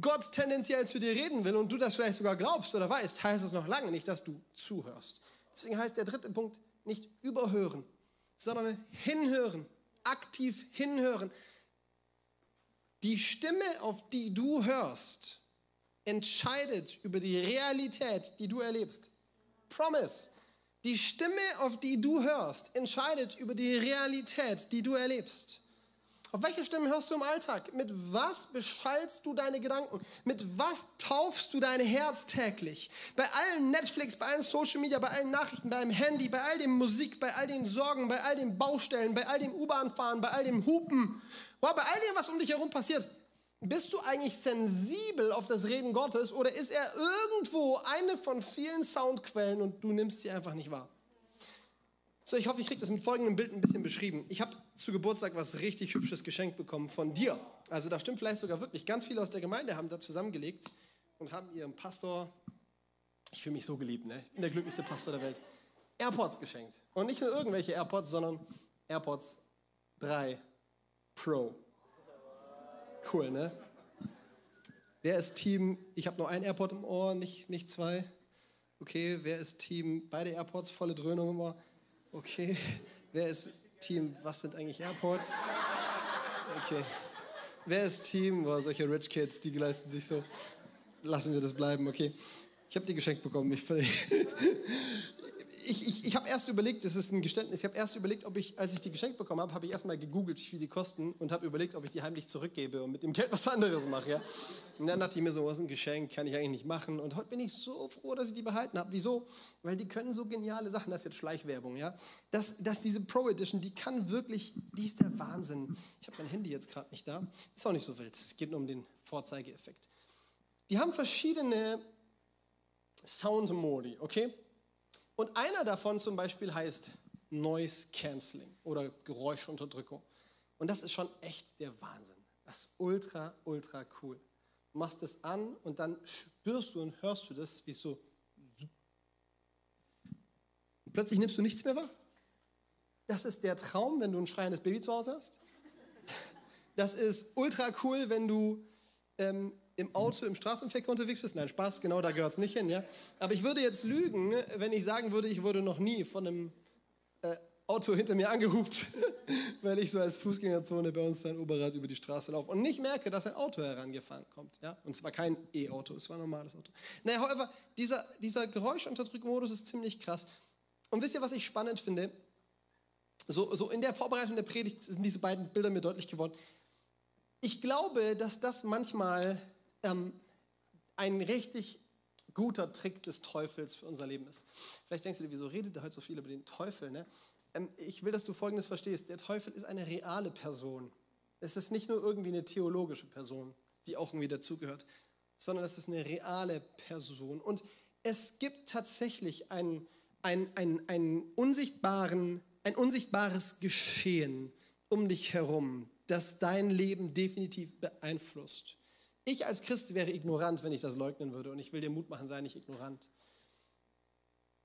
Gott tendenziell zu dir reden will und du das vielleicht sogar glaubst oder weißt, heißt es noch lange nicht, dass du zuhörst. Deswegen heißt der dritte Punkt nicht überhören, sondern hinhören, aktiv hinhören. Die Stimme, auf die du hörst, entscheidet über die Realität, die du erlebst. Promise. Die Stimme, auf die du hörst, entscheidet über die Realität, die du erlebst. Auf welche Stimme hörst du im Alltag? Mit was beschallst du deine Gedanken? Mit was taufst du dein Herz täglich? Bei allen Netflix, bei allen Social Media, bei allen Nachrichten, bei deinem Handy, bei all dem Musik, bei all den Sorgen, bei all den Baustellen, bei all dem U-Bahn-Fahren, bei all dem Hupen, wow, bei all dem, was um dich herum passiert. Bist du eigentlich sensibel auf das Reden Gottes oder ist er irgendwo eine von vielen Soundquellen und du nimmst sie einfach nicht wahr? So, ich hoffe, ich kriege das mit folgendem Bild ein bisschen beschrieben. Ich habe zu Geburtstag was richtig Hübsches geschenkt bekommen von dir. Also da stimmt vielleicht sogar wirklich. Ganz viele aus der Gemeinde haben da zusammengelegt und haben ihrem Pastor, ich fühle mich so geliebt, ne? ich bin der glücklichste Pastor der Welt, AirPods geschenkt. Und nicht nur irgendwelche AirPods, sondern AirPods 3 Pro. Cool, ne? Wer ist Team, ich habe nur ein AirPod im Ohr, nicht, nicht zwei? Okay, wer ist Team, beide AirPods, volle Dröhnung im Ohr? Okay. Wer ist Team, was sind eigentlich Airports? Okay. Wer ist Team, boah, solche Rich Kids, die leisten sich so. Lassen wir das bleiben, okay. Ich habe die geschenkt bekommen. Ich, ich, ich, ich habe erst überlegt, das ist ein Geständnis, ich habe erst überlegt, ob ich, als ich die geschenkt bekommen habe, habe ich erstmal gegoogelt, wie viel die kosten und habe überlegt, ob ich die heimlich zurückgebe und mit dem Geld was anderes mache. Ja? Und dann dachte ich mir so, was ist ein Geschenk, kann ich eigentlich nicht machen. Und heute bin ich so froh, dass ich die behalten habe. Wieso? Weil die können so geniale Sachen, das ist jetzt Schleichwerbung, ja. Dass, dass diese Pro Edition, die kann wirklich, die ist der Wahnsinn. Ich habe mein Handy jetzt gerade nicht da. Ist auch nicht so wild, es geht nur um den Vorzeigeeffekt. Die haben verschiedene Sound-Modi, okay? Und einer davon zum Beispiel heißt Noise Cancelling oder Geräuschunterdrückung. Und das ist schon echt der Wahnsinn. Das ist ultra, ultra cool. Du machst es an und dann spürst du und hörst du das, wie so. Und plötzlich nimmst du nichts mehr wahr. Das ist der Traum, wenn du ein schreiendes Baby zu Hause hast. Das ist ultra cool, wenn du ähm, im Auto, im Straßenverkehr unterwegs bist. Nein, Spaß, genau da gehört es nicht hin. Ja? Aber ich würde jetzt lügen, wenn ich sagen würde, ich wurde noch nie von einem äh, Auto hinter mir angehupt, weil ich so als Fußgängerzone bei uns dann Oberrad über die Straße laufe und nicht merke, dass ein Auto herangefahren kommt. Ja? Und zwar kein E-Auto, es war ein normales Auto. Naja, however, dieser, dieser Geräuschunterdrückmodus ist ziemlich krass. Und wisst ihr, was ich spannend finde? So, so in der Vorbereitung der Predigt sind diese beiden Bilder mir deutlich geworden. Ich glaube, dass das manchmal ähm, ein richtig guter Trick des Teufels für unser Leben ist. Vielleicht denkst du dir, wieso redet er heute so viel über den Teufel? Ne? Ähm, ich will, dass du Folgendes verstehst. Der Teufel ist eine reale Person. Es ist nicht nur irgendwie eine theologische Person, die auch irgendwie dazugehört, sondern es ist eine reale Person. Und es gibt tatsächlich ein, ein, ein, ein, unsichtbaren, ein unsichtbares Geschehen um dich herum, das dein Leben definitiv beeinflusst. Ich als Christ wäre ignorant, wenn ich das leugnen würde. Und ich will dir Mut machen, sei nicht ignorant.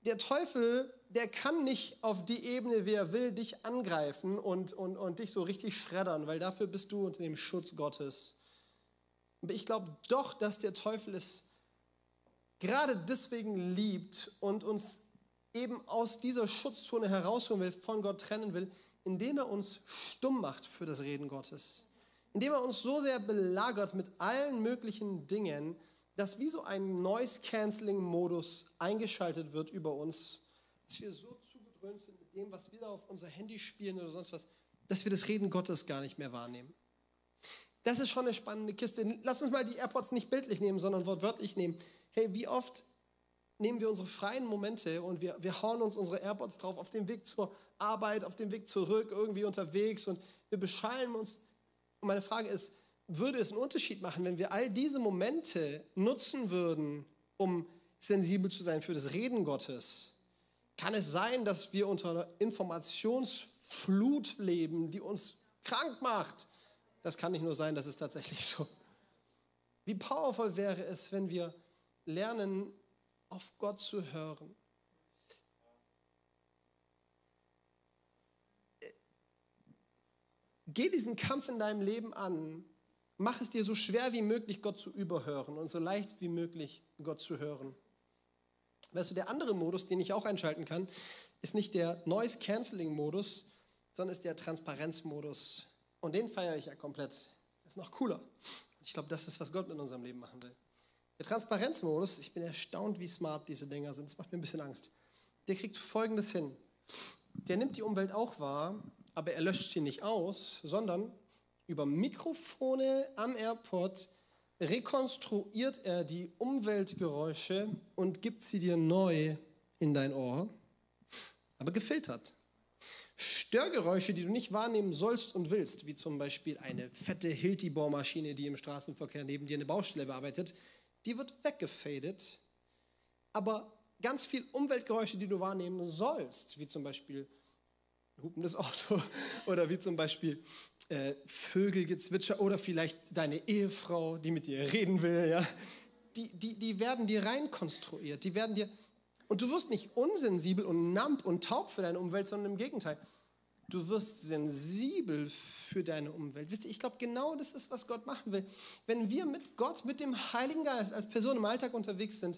Der Teufel, der kann nicht auf die Ebene, wie er will, dich angreifen und, und, und dich so richtig schreddern, weil dafür bist du unter dem Schutz Gottes. Aber ich glaube doch, dass der Teufel es gerade deswegen liebt und uns eben aus dieser Schutzzone herausholen will, von Gott trennen will, indem er uns stumm macht für das Reden Gottes indem er uns so sehr belagert mit allen möglichen Dingen, dass wie so ein Noise-Canceling-Modus eingeschaltet wird über uns, dass wir so zugedröhnt sind mit dem, was wir da auf unser Handy spielen oder sonst was, dass wir das Reden Gottes gar nicht mehr wahrnehmen. Das ist schon eine spannende Kiste. Lass uns mal die AirPods nicht bildlich nehmen, sondern wortwörtlich nehmen. Hey, wie oft nehmen wir unsere freien Momente und wir, wir hauen uns unsere AirPods drauf auf dem Weg zur Arbeit, auf dem Weg zurück, irgendwie unterwegs und wir beschallen uns und meine Frage ist, würde es einen Unterschied machen, wenn wir all diese Momente nutzen würden, um sensibel zu sein für das Reden Gottes? Kann es sein, dass wir unter einer Informationsflut leben, die uns krank macht? Das kann nicht nur sein, das ist tatsächlich so. Wie powerful wäre es, wenn wir lernen, auf Gott zu hören. Geh diesen Kampf in deinem Leben an. Mach es dir so schwer wie möglich, Gott zu überhören und so leicht wie möglich, Gott zu hören. Weißt du, der andere Modus, den ich auch einschalten kann, ist nicht der Noise Cancelling Modus, sondern ist der Transparenzmodus. Und den feiere ich ja komplett. Ist noch cooler. Ich glaube, das ist, was Gott mit unserem Leben machen will. Der Transparenzmodus, ich bin erstaunt, wie smart diese Dinger sind. Das macht mir ein bisschen Angst. Der kriegt Folgendes hin. Der nimmt die Umwelt auch wahr, aber er löscht sie nicht aus, sondern über Mikrofone am AirPod rekonstruiert er die Umweltgeräusche und gibt sie dir neu in dein Ohr, aber gefiltert. Störgeräusche, die du nicht wahrnehmen sollst und willst, wie zum Beispiel eine fette Hilti-Bohrmaschine, die im Straßenverkehr neben dir eine Baustelle bearbeitet, die wird weggefadet. Aber ganz viel Umweltgeräusche, die du wahrnehmen sollst, wie zum Beispiel hupendes Auto oder wie zum Beispiel äh, Vögelgezwitscher oder vielleicht deine Ehefrau, die mit dir reden will, ja, die, die, die werden dir reinkonstruiert, die werden dir und du wirst nicht unsensibel und namp und taub für deine Umwelt, sondern im Gegenteil. Du wirst sensibel für deine Umwelt. Wisst ihr, ich glaube, genau das ist, was Gott machen will. Wenn wir mit Gott, mit dem Heiligen Geist als Person im Alltag unterwegs sind,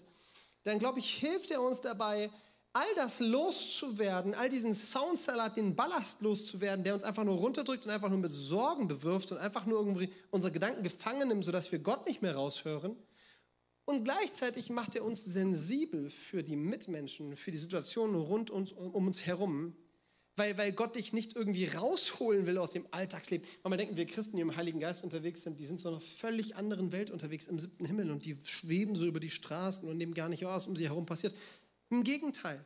dann glaube ich, hilft er uns dabei, all das loszuwerden, all diesen Soundsalat, den Ballast loszuwerden, der uns einfach nur runterdrückt und einfach nur mit Sorgen bewirft und einfach nur irgendwie unsere Gedanken gefangen nimmt, sodass wir Gott nicht mehr raushören. Und gleichzeitig macht er uns sensibel für die Mitmenschen, für die Situationen rund uns, um uns herum, weil, weil Gott dich nicht irgendwie rausholen will aus dem Alltagsleben. Manchmal denken wir Christen, die im Heiligen Geist unterwegs sind, die sind so in einer völlig anderen Welt unterwegs, im siebten Himmel und die schweben so über die Straßen und nehmen gar nicht was um sie herum passiert. Im Gegenteil,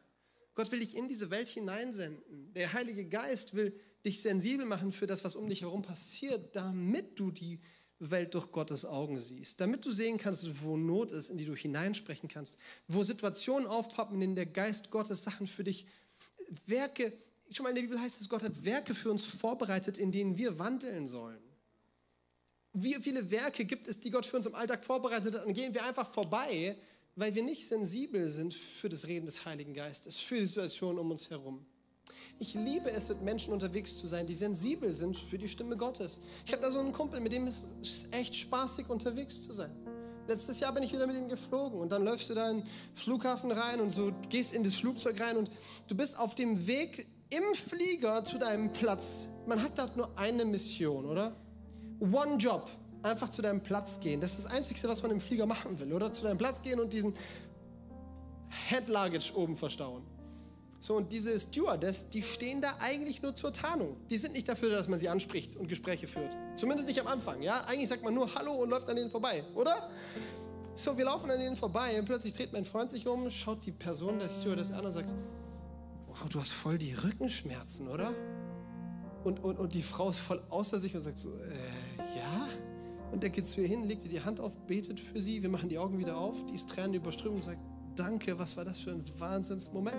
Gott will dich in diese Welt hineinsenden. Der Heilige Geist will dich sensibel machen für das, was um dich herum passiert, damit du die Welt durch Gottes Augen siehst, damit du sehen kannst, wo Not ist, in die du hineinsprechen kannst, wo Situationen aufpoppen, in denen der Geist Gottes Sachen für dich, Werke, schon mal in der Bibel heißt es, Gott hat Werke für uns vorbereitet, in denen wir wandeln sollen. Wie viele Werke gibt es, die Gott für uns im Alltag vorbereitet hat, dann gehen wir einfach vorbei, weil wir nicht sensibel sind für das Reden des Heiligen Geistes, für die Situation um uns herum. Ich liebe es, mit Menschen unterwegs zu sein, die sensibel sind für die Stimme Gottes. Ich habe da so einen Kumpel, mit dem ist es echt spaßig, unterwegs zu sein. Letztes Jahr bin ich wieder mit ihm geflogen und dann läufst du da in den Flughafen rein und so gehst in das Flugzeug rein und du bist auf dem Weg im Flieger zu deinem Platz. Man hat dort nur eine Mission, oder? One Job. Einfach zu deinem Platz gehen. Das ist das Einzige, was man im Flieger machen will, oder? Zu deinem Platz gehen und diesen Head Luggage oben verstauen. So, und diese Stewardess, die stehen da eigentlich nur zur Tarnung. Die sind nicht dafür, dass man sie anspricht und Gespräche führt. Zumindest nicht am Anfang, ja? Eigentlich sagt man nur Hallo und läuft an denen vorbei, oder? So, wir laufen an denen vorbei und plötzlich dreht mein Freund sich um, schaut die Person der Stewardess an und sagt, wow, du hast voll die Rückenschmerzen, oder? Und, und, und die Frau ist voll außer sich und sagt so, äh? Und er geht zu ihr hin, legt ihr die Hand auf, betet für sie, wir machen die Augen wieder auf, die ist Tränen überströmt und sagt, danke, was war das für ein Wahnsinnsmoment.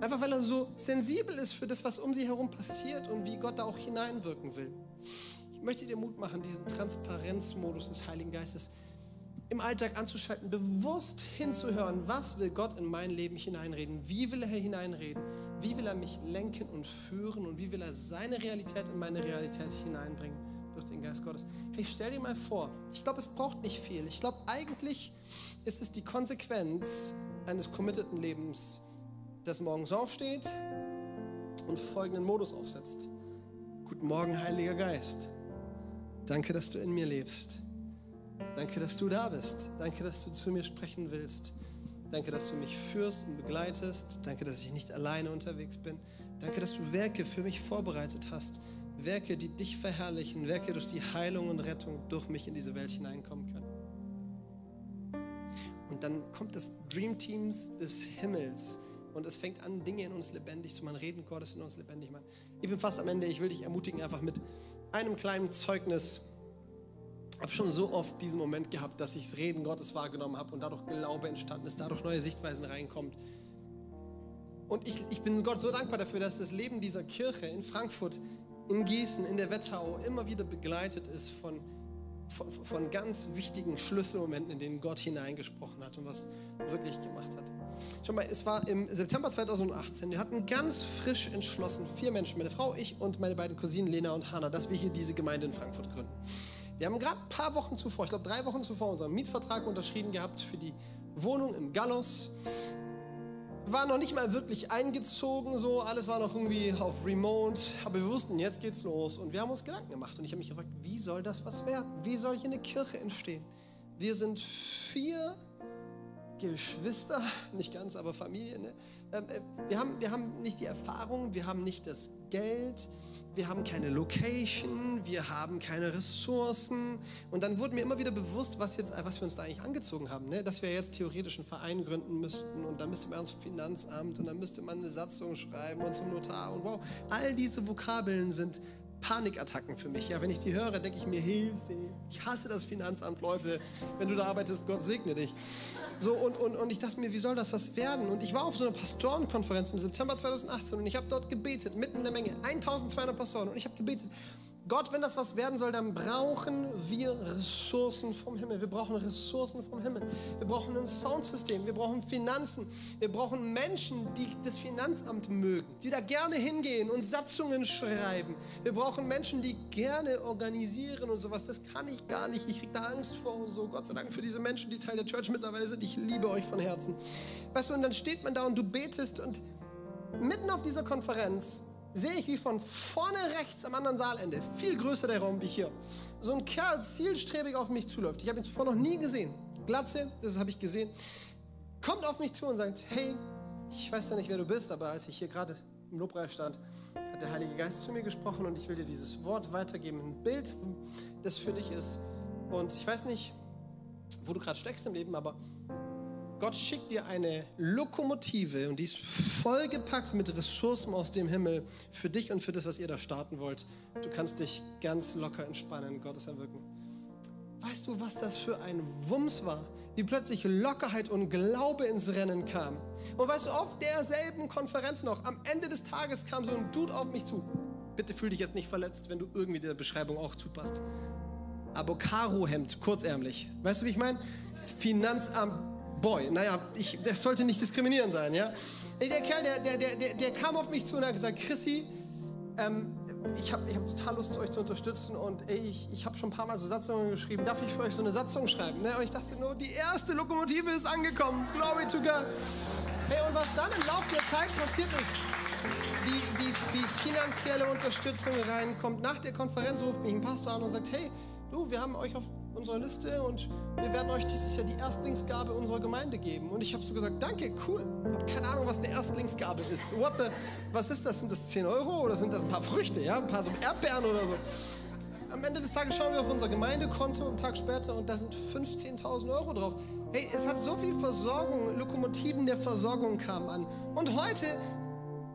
Einfach weil er so sensibel ist für das, was um sie herum passiert und wie Gott da auch hineinwirken will. Ich möchte dir Mut machen, diesen Transparenzmodus des Heiligen Geistes im Alltag anzuschalten, bewusst hinzuhören, was will Gott in mein Leben hineinreden, wie will er hineinreden, wie will er mich lenken und führen und wie will er seine Realität in meine Realität hineinbringen durch den Geist Gottes. Hey, stell dir mal vor, ich glaube, es braucht nicht viel. Ich glaube, eigentlich ist es die Konsequenz eines committeden Lebens, das morgens aufsteht und folgenden Modus aufsetzt. Guten Morgen, Heiliger Geist. Danke, dass du in mir lebst. Danke, dass du da bist. Danke, dass du zu mir sprechen willst. Danke, dass du mich führst und begleitest. Danke, dass ich nicht alleine unterwegs bin. Danke, dass du Werke für mich vorbereitet hast. Werke, die dich verherrlichen. Werke, durch die Heilung und Rettung durch mich in diese Welt hineinkommen können. Und dann kommt das Dream Teams des Himmels und es fängt an, Dinge in uns lebendig zu machen, Reden Gottes in uns lebendig machen. Ich bin fast am Ende, ich will dich ermutigen, einfach mit einem kleinen Zeugnis habe schon so oft diesen Moment gehabt, dass ich das Reden Gottes wahrgenommen habe und dadurch Glaube entstanden ist, dadurch neue Sichtweisen reinkommt. Und ich, ich bin Gott so dankbar dafür, dass das Leben dieser Kirche in Frankfurt, in Gießen, in der Wetterau immer wieder begleitet ist von, von, von ganz wichtigen Schlüsselmomenten, in denen Gott hineingesprochen hat und was wirklich gemacht hat. Schau mal, es war im September 2018. Wir hatten ganz frisch entschlossen, vier Menschen, meine Frau, ich und meine beiden Cousinen Lena und Hanna, dass wir hier diese Gemeinde in Frankfurt gründen. Wir haben gerade ein paar Wochen zuvor, ich glaube drei Wochen zuvor, unseren Mietvertrag unterschrieben gehabt für die Wohnung im Gallos. Wir waren noch nicht mal wirklich eingezogen, so alles war noch irgendwie auf Remote, aber wir wussten, jetzt geht's los und wir haben uns Gedanken gemacht und ich habe mich gefragt, wie soll das was werden? Wie soll hier eine Kirche entstehen? Wir sind vier Geschwister, nicht ganz, aber Familie. Ne? Ähm, äh, wir, haben, wir haben nicht die Erfahrung, wir haben nicht das Geld, wir haben keine Location, wir haben keine Ressourcen. Und dann wurde mir immer wieder bewusst, was, jetzt, was wir uns da eigentlich angezogen haben. Ne? Dass wir jetzt theoretisch einen Verein gründen müssten und dann müsste man ans Finanzamt und dann müsste man eine Satzung schreiben und zum Notar. Und wow, all diese Vokabeln sind Panikattacken für mich. Ja, wenn ich die höre, denke ich mir, Hilfe. Ich hasse das Finanzamt, Leute. Wenn du da arbeitest, Gott segne dich. So, und, und, und ich dachte mir, wie soll das was werden? Und ich war auf so einer Pastorenkonferenz im September 2018 und ich habe dort gebetet, mitten in der Menge, 1200 Pastoren. Und ich habe gebetet, Gott, wenn das was werden soll, dann brauchen wir Ressourcen vom Himmel. Wir brauchen Ressourcen vom Himmel. Wir brauchen ein Soundsystem. Wir brauchen Finanzen. Wir brauchen Menschen, die das Finanzamt mögen, die da gerne hingehen und Satzungen schreiben. Wir brauchen Menschen, die gerne organisieren und sowas. Das kann ich gar nicht. Ich kriege da Angst vor und so. Gott sei Dank für diese Menschen, die Teil der Church mittlerweile sind. Ich liebe euch von Herzen. Weißt du, und dann steht man da und du betest und mitten auf dieser Konferenz sehe ich, wie von vorne rechts am anderen Saalende, viel größer der Raum wie hier, so ein Kerl zielstrebig auf mich zuläuft. Ich habe ihn zuvor noch nie gesehen. Glatze, das habe ich gesehen. Kommt auf mich zu und sagt, hey, ich weiß ja nicht, wer du bist, aber als ich hier gerade im Lobpreis stand, hat der Heilige Geist zu mir gesprochen und ich will dir dieses Wort weitergeben, ein Bild, das für dich ist. Und ich weiß nicht, wo du gerade steckst im Leben, aber Gott schickt dir eine Lokomotive und die ist vollgepackt mit Ressourcen aus dem Himmel für dich und für das, was ihr da starten wollt. Du kannst dich ganz locker entspannen, Gottes erwirken. Weißt du, was das für ein Wumms war? Wie plötzlich Lockerheit und Glaube ins Rennen kam. Und weißt du, auf derselben Konferenz noch, am Ende des Tages kam so ein Dude auf mich zu. Bitte fühl dich jetzt nicht verletzt, wenn du irgendwie der Beschreibung auch zupasst. Abokaro-Hemd, kurzärmlich. Weißt du, wie ich meine? Finanzamt Boy. Naja, ich, das sollte nicht diskriminierend sein, ja? Der Kerl, der, der, der, der kam auf mich zu und hat gesagt, Chrissy, ähm, ich habe ich hab total Lust, euch zu unterstützen und ey, ich, ich habe schon ein paar Mal so Satzungen geschrieben. Darf ich für euch so eine Satzung schreiben? Ne? Und ich dachte nur, die erste Lokomotive ist angekommen. Glory to God. Hey, und was dann im Laufe der Zeit passiert ist, wie, wie, wie finanzielle Unterstützung reinkommt. Nach der Konferenz ruft mich ein Pastor an und sagt, hey, du, wir haben euch auf unserer Liste und wir werden euch dieses Jahr die Erstlingsgabe unserer Gemeinde geben. Und ich habe so gesagt, danke, cool. Ich habe keine Ahnung, was eine Erstlingsgabe ist. What the, was ist das? Sind das 10 Euro oder sind das ein paar Früchte, ja? Ein paar so Erdbeeren oder so? Am Ende des Tages schauen wir auf unser Gemeindekonto einen Tag später und da sind 15.000 Euro drauf. Hey, es hat so viel Versorgung, Lokomotiven der Versorgung kamen an. Und heute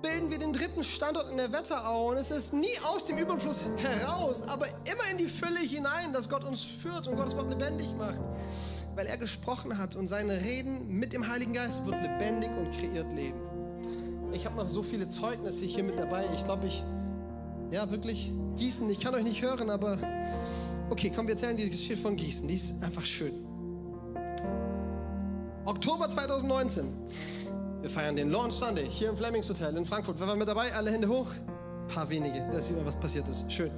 bilden wir den dritten Standort in der Wetterau und es ist nie aus dem Überfluss heraus, aber immer in die Fülle hinein, dass Gott uns führt und Gottes Wort lebendig macht, weil er gesprochen hat und seine Reden mit dem Heiligen Geist wird lebendig und kreiert Leben. Ich habe noch so viele Zeugnisse hier mit dabei. Ich glaube, ich, ja, wirklich, Gießen, ich kann euch nicht hören, aber okay, komm, wir erzählen die Geschichte von Gießen. Die ist einfach schön. Oktober 2019. Wir feiern den Launch Sunday hier im Flemings Hotel in Frankfurt. Wer war mit dabei? Alle Hände hoch. Ein paar wenige. Da sieht man, was passiert ist. Schön.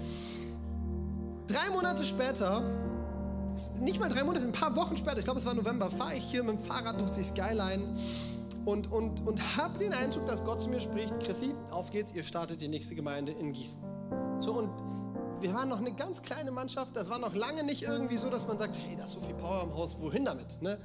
Drei Monate später, nicht mal drei Monate, ein paar Wochen später, ich glaube, es war November, fahre ich hier mit dem Fahrrad durch die Skyline und, und, und habe den Eindruck, dass Gott zu mir spricht: Chrissy, auf geht's, ihr startet die nächste Gemeinde in Gießen. So, und wir waren noch eine ganz kleine Mannschaft. Das war noch lange nicht irgendwie so, dass man sagt: Hey, da ist so viel Power im Haus, wohin damit? Ne?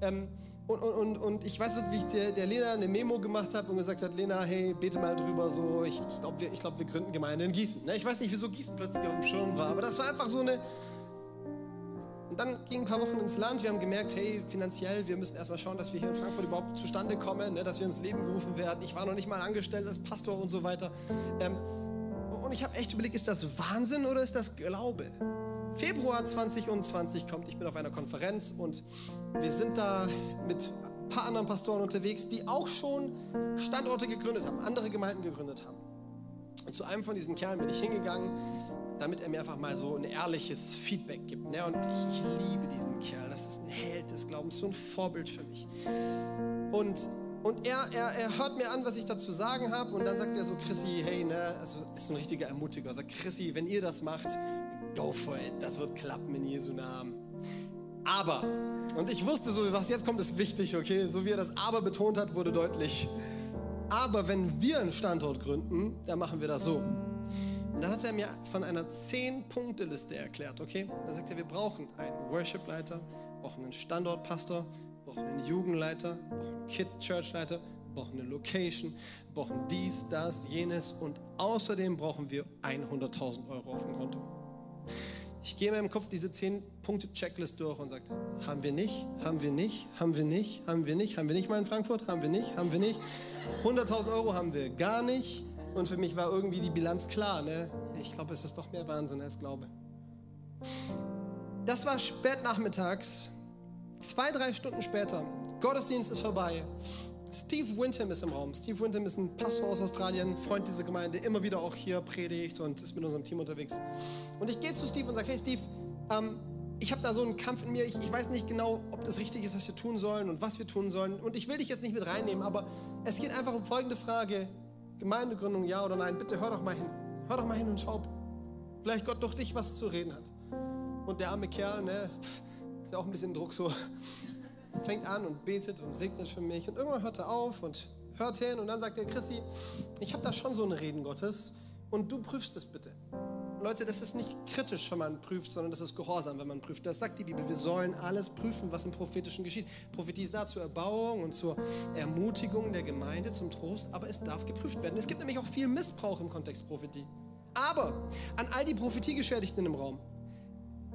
Ähm, und, und, und ich weiß nicht, wie ich der, der Lena eine Memo gemacht habe und gesagt habe, Lena, hey, bete mal drüber, so, ich, ich glaube, wir, glaub, wir gründen Gemeinde in Gießen. Ne? Ich weiß nicht, wieso Gießen plötzlich auf dem Schirm war, aber das war einfach so eine... Und dann ging ein paar Wochen ins Land, wir haben gemerkt, hey, finanziell, wir müssen erstmal schauen, dass wir hier in Frankfurt überhaupt zustande kommen, ne? dass wir ins Leben gerufen werden. Ich war noch nicht mal angestellt als Pastor und so weiter. Ähm, und ich habe echt überlegt, ist das Wahnsinn oder ist das Glaube? Februar 2020 kommt, ich bin auf einer Konferenz und wir sind da mit ein paar anderen Pastoren unterwegs, die auch schon Standorte gegründet haben, andere Gemeinden gegründet haben. Und zu einem von diesen Kerlen bin ich hingegangen, damit er mir einfach mal so ein ehrliches Feedback gibt. Ne? Und ich, ich liebe diesen Kerl, das ist ein Held des Glaubens, so ein Vorbild für mich. Und und er, er, er hört mir an, was ich dazu sagen habe. Und dann sagt er so, Chrissy, hey, ne, also ist ein richtiger Ermutiger. Er sagt, Chrissy, wenn ihr das macht, go for it. Das wird klappen in Jesu Namen. Aber, und ich wusste so, was jetzt kommt, ist wichtig, okay? So wie er das Aber betont hat, wurde deutlich. Aber wenn wir einen Standort gründen, dann machen wir das so. Und dann hat er mir von einer 10-Punkte-Liste erklärt, okay? Da sagt er, wir brauchen einen Worship-Leiter, brauchen einen Standortpastor, brauchen einen Jugendleiter, brauchen einen Kid-Church-Leiter, brauchen eine Location, brauchen dies, das, jenes und außerdem brauchen wir 100.000 Euro auf dem Konto. Ich gehe mir im Kopf diese 10-Punkte-Checklist durch und sage, haben wir nicht, haben wir nicht, haben wir nicht, haben wir nicht, haben wir nicht mal in Frankfurt, haben wir nicht, haben wir nicht. 100.000 Euro haben wir gar nicht. Und für mich war irgendwie die Bilanz klar. Ne? Ich glaube, es ist doch mehr Wahnsinn als Glaube. Das war spät nachmittags Zwei, drei Stunden später, Gottesdienst ist vorbei. Steve Wintham ist im Raum. Steve Wintham ist ein Pastor aus Australien, Freund dieser Gemeinde, immer wieder auch hier predigt und ist mit unserem Team unterwegs. Und ich gehe zu Steve und sage, hey Steve, ähm, ich habe da so einen Kampf in mir. Ich, ich, weiß nicht genau, ob das richtig ist, was wir tun sollen und was wir tun sollen. Und ich will dich jetzt nicht mit reinnehmen, aber es geht einfach um folgende Frage. Gemeindegründung, ja oder nein? Bitte hör doch mal hin. Hör doch mal hin und schau, ob vielleicht Gott durch dich was zu reden hat. Und der arme Kerl, ne, ist ja auch ein bisschen Druck so, fängt an und betet und segnet für mich. Und irgendwann hört er auf und hört hin und dann sagt er, Chrissy, ich habe da schon so ein Reden Gottes und du prüfst es bitte. Leute, das ist nicht kritisch, wenn man prüft, sondern das ist gehorsam, wenn man prüft. Das sagt die Bibel. Wir sollen alles prüfen, was im Prophetischen geschieht. Prophetie ist da zur Erbauung und zur Ermutigung der Gemeinde, zum Trost, aber es darf geprüft werden. Es gibt nämlich auch viel Missbrauch im Kontext Prophetie. Aber an all die Prophetiegeschädigten im Raum,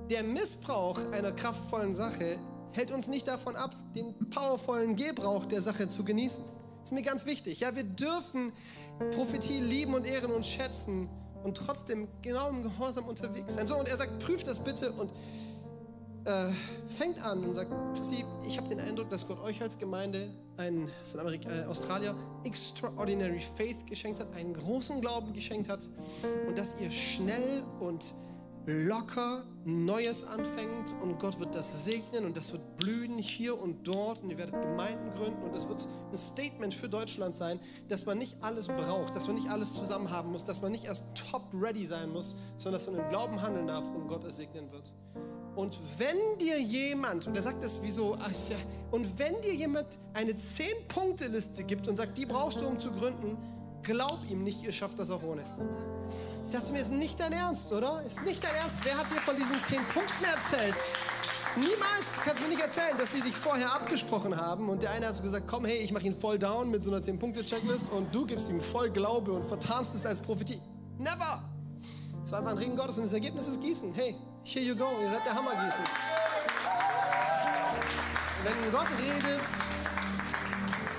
der Missbrauch einer kraftvollen Sache hält uns nicht davon ab, den powervollen Gebrauch der Sache zu genießen. Das ist mir ganz wichtig. Ja, wir dürfen Prophetie lieben und ehren und schätzen und trotzdem genau im Gehorsam unterwegs sein. So, und er sagt, prüft das bitte und äh, fängt an und sagt, Christi, ich habe den Eindruck, dass Gott euch als Gemeinde, ein, ein äh, Australier, extraordinary faith geschenkt hat, einen großen Glauben geschenkt hat und dass ihr schnell und locker Neues anfängt und Gott wird das segnen und das wird blühen hier und dort und ihr werdet Gemeinden gründen und es wird ein Statement für Deutschland sein, dass man nicht alles braucht, dass man nicht alles zusammen haben muss, dass man nicht erst top ready sein muss, sondern dass man im Glauben handeln darf und Gott es segnen wird. Und wenn dir jemand, und er sagt das wie so, und wenn dir jemand eine 10-Punkte-Liste gibt und sagt, die brauchst du, um zu gründen, glaub ihm nicht, ihr schafft das auch ohne. Mir, ist nicht dein Ernst, oder? Ist nicht dein Ernst. Wer hat dir von diesen zehn Punkten erzählt? Niemals kannst du mir nicht erzählen, dass die sich vorher abgesprochen haben und der eine hat so gesagt, komm, hey, ich mache ihn voll down mit so einer 10-Punkte-Checklist und du gibst ihm voll Glaube und vertarnst es als Prophetie. Never! Es war einfach ein Regen Gottes und das Ergebnis ist Gießen. Hey, here you go, ihr seid der Hammer Gießen. Wenn Gott redet,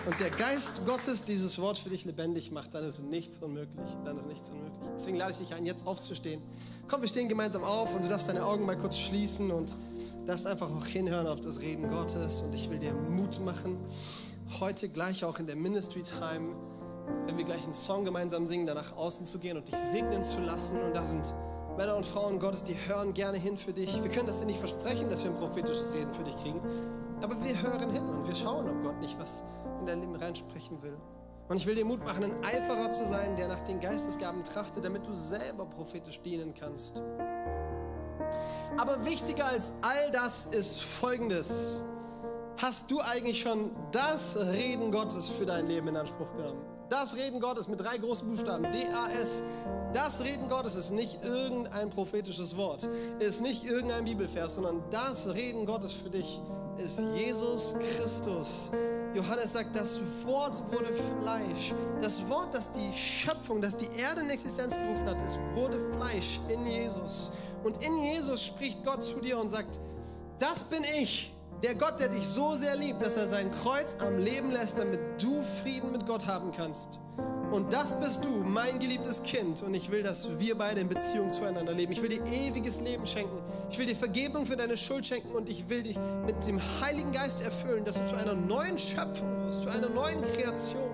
und der Geist Gottes dieses Wort für dich lebendig macht, dann ist nichts unmöglich. Dann ist nichts unmöglich. Deswegen lade ich dich ein, jetzt aufzustehen. Komm, wir stehen gemeinsam auf und du darfst deine Augen mal kurz schließen und darfst einfach auch hinhören auf das Reden Gottes. Und ich will dir Mut machen, heute gleich auch in der Ministry Time, wenn wir gleich einen Song gemeinsam singen, danach außen zu gehen und dich segnen zu lassen. Und da sind Männer und Frauen Gottes, die hören gerne hin für dich. Wir können das dir nicht versprechen, dass wir ein prophetisches Reden für dich kriegen. Aber wir hören hin und wir schauen, ob Gott nicht was in dein Leben reinsprechen will. Und ich will dir Mut machen, ein Eiferer zu sein, der nach den Geistesgaben trachtet, damit du selber prophetisch dienen kannst. Aber wichtiger als all das ist Folgendes. Hast du eigentlich schon das Reden Gottes für dein Leben in Anspruch genommen? Das Reden Gottes mit drei großen Buchstaben, D-A-S. Das Reden Gottes ist nicht irgendein prophetisches Wort, ist nicht irgendein Bibelvers, sondern das Reden Gottes für dich ist Jesus Christus. Johannes sagt, das Wort wurde Fleisch. Das Wort, das die Schöpfung, das die Erde in Existenz gerufen hat, es wurde Fleisch in Jesus. Und in Jesus spricht Gott zu dir und sagt, das bin ich, der Gott, der dich so sehr liebt, dass er sein Kreuz am Leben lässt, damit du Frieden mit Gott haben kannst. Und das bist du, mein geliebtes Kind. Und ich will, dass wir beide in Beziehung zueinander leben. Ich will dir ewiges Leben schenken. Ich will dir Vergebung für deine Schuld schenken. Und ich will dich mit dem Heiligen Geist erfüllen, dass du zu einer neuen Schöpfung wirst, zu einer neuen Kreation.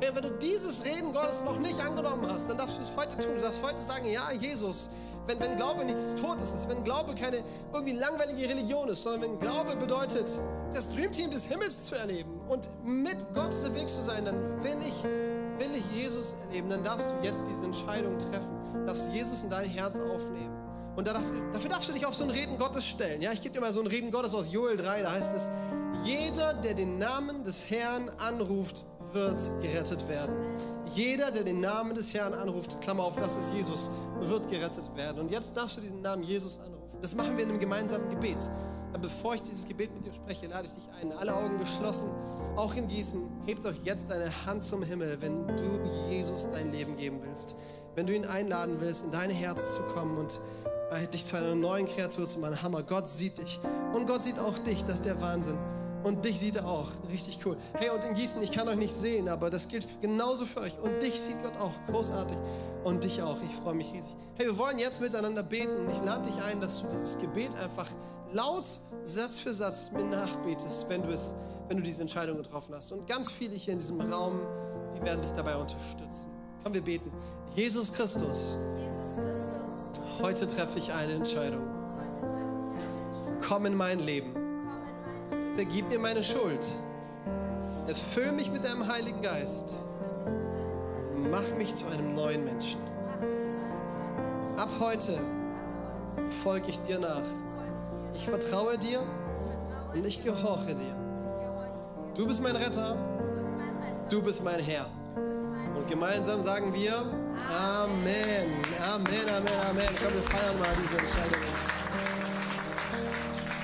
Hey, wenn du dieses Reden Gottes noch nicht angenommen hast, dann darfst du es heute tun. Du darfst heute sagen, ja, Jesus, wenn, wenn Glaube nichts Totes ist, wenn Glaube keine irgendwie langweilige Religion ist, sondern wenn Glaube bedeutet, das Dreamteam des Himmels zu erleben und mit Gott unterwegs zu sein, dann will ich, will ich Jesus erleben. Dann darfst du jetzt diese Entscheidung treffen, darfst Jesus in dein Herz aufnehmen. Und dafür, dafür darfst du dich auf so ein Reden Gottes stellen. Ja, ich gebe dir mal so ein Reden Gottes aus Joel 3, da heißt es, jeder, der den Namen des Herrn anruft, wird gerettet werden. Jeder, der den Namen des Herrn anruft, Klammer auf, das ist Jesus, wird gerettet werden. Und jetzt darfst du diesen Namen Jesus anrufen. Das machen wir in einem gemeinsamen Gebet. Aber bevor ich dieses Gebet mit dir spreche, lade ich dich ein. Alle Augen geschlossen, auch in Gießen. Hebt euch jetzt deine Hand zum Himmel, wenn du Jesus dein Leben geben willst. Wenn du ihn einladen willst, in dein Herz zu kommen und äh, dich zu einer neuen Kreatur zu machen. Hammer, Gott sieht dich. Und Gott sieht auch dich, das ist der Wahnsinn. Und dich sieht er auch. Richtig cool. Hey, und in Gießen, ich kann euch nicht sehen, aber das gilt genauso für euch. Und dich sieht Gott auch. Großartig. Und dich auch. Ich freue mich riesig. Hey, wir wollen jetzt miteinander beten. Ich lade dich ein, dass du dieses Gebet einfach laut, Satz für Satz mir nachbetest, wenn du es, wenn du diese Entscheidung getroffen hast. Und ganz viele hier in diesem Raum, die werden dich dabei unterstützen. Komm, wir beten. Jesus Christus, heute treffe ich eine Entscheidung. Komm in mein Leben vergib mir meine Schuld. Erfüll mich mit deinem Heiligen Geist. Mach mich zu einem neuen Menschen. Ab heute folge ich dir nach. Ich vertraue dir und ich gehorche dir. Du bist mein Retter. Du bist mein Herr. Und gemeinsam sagen wir Amen. Amen, Amen, Amen. Komm, wir feiern mal diese Entscheidung.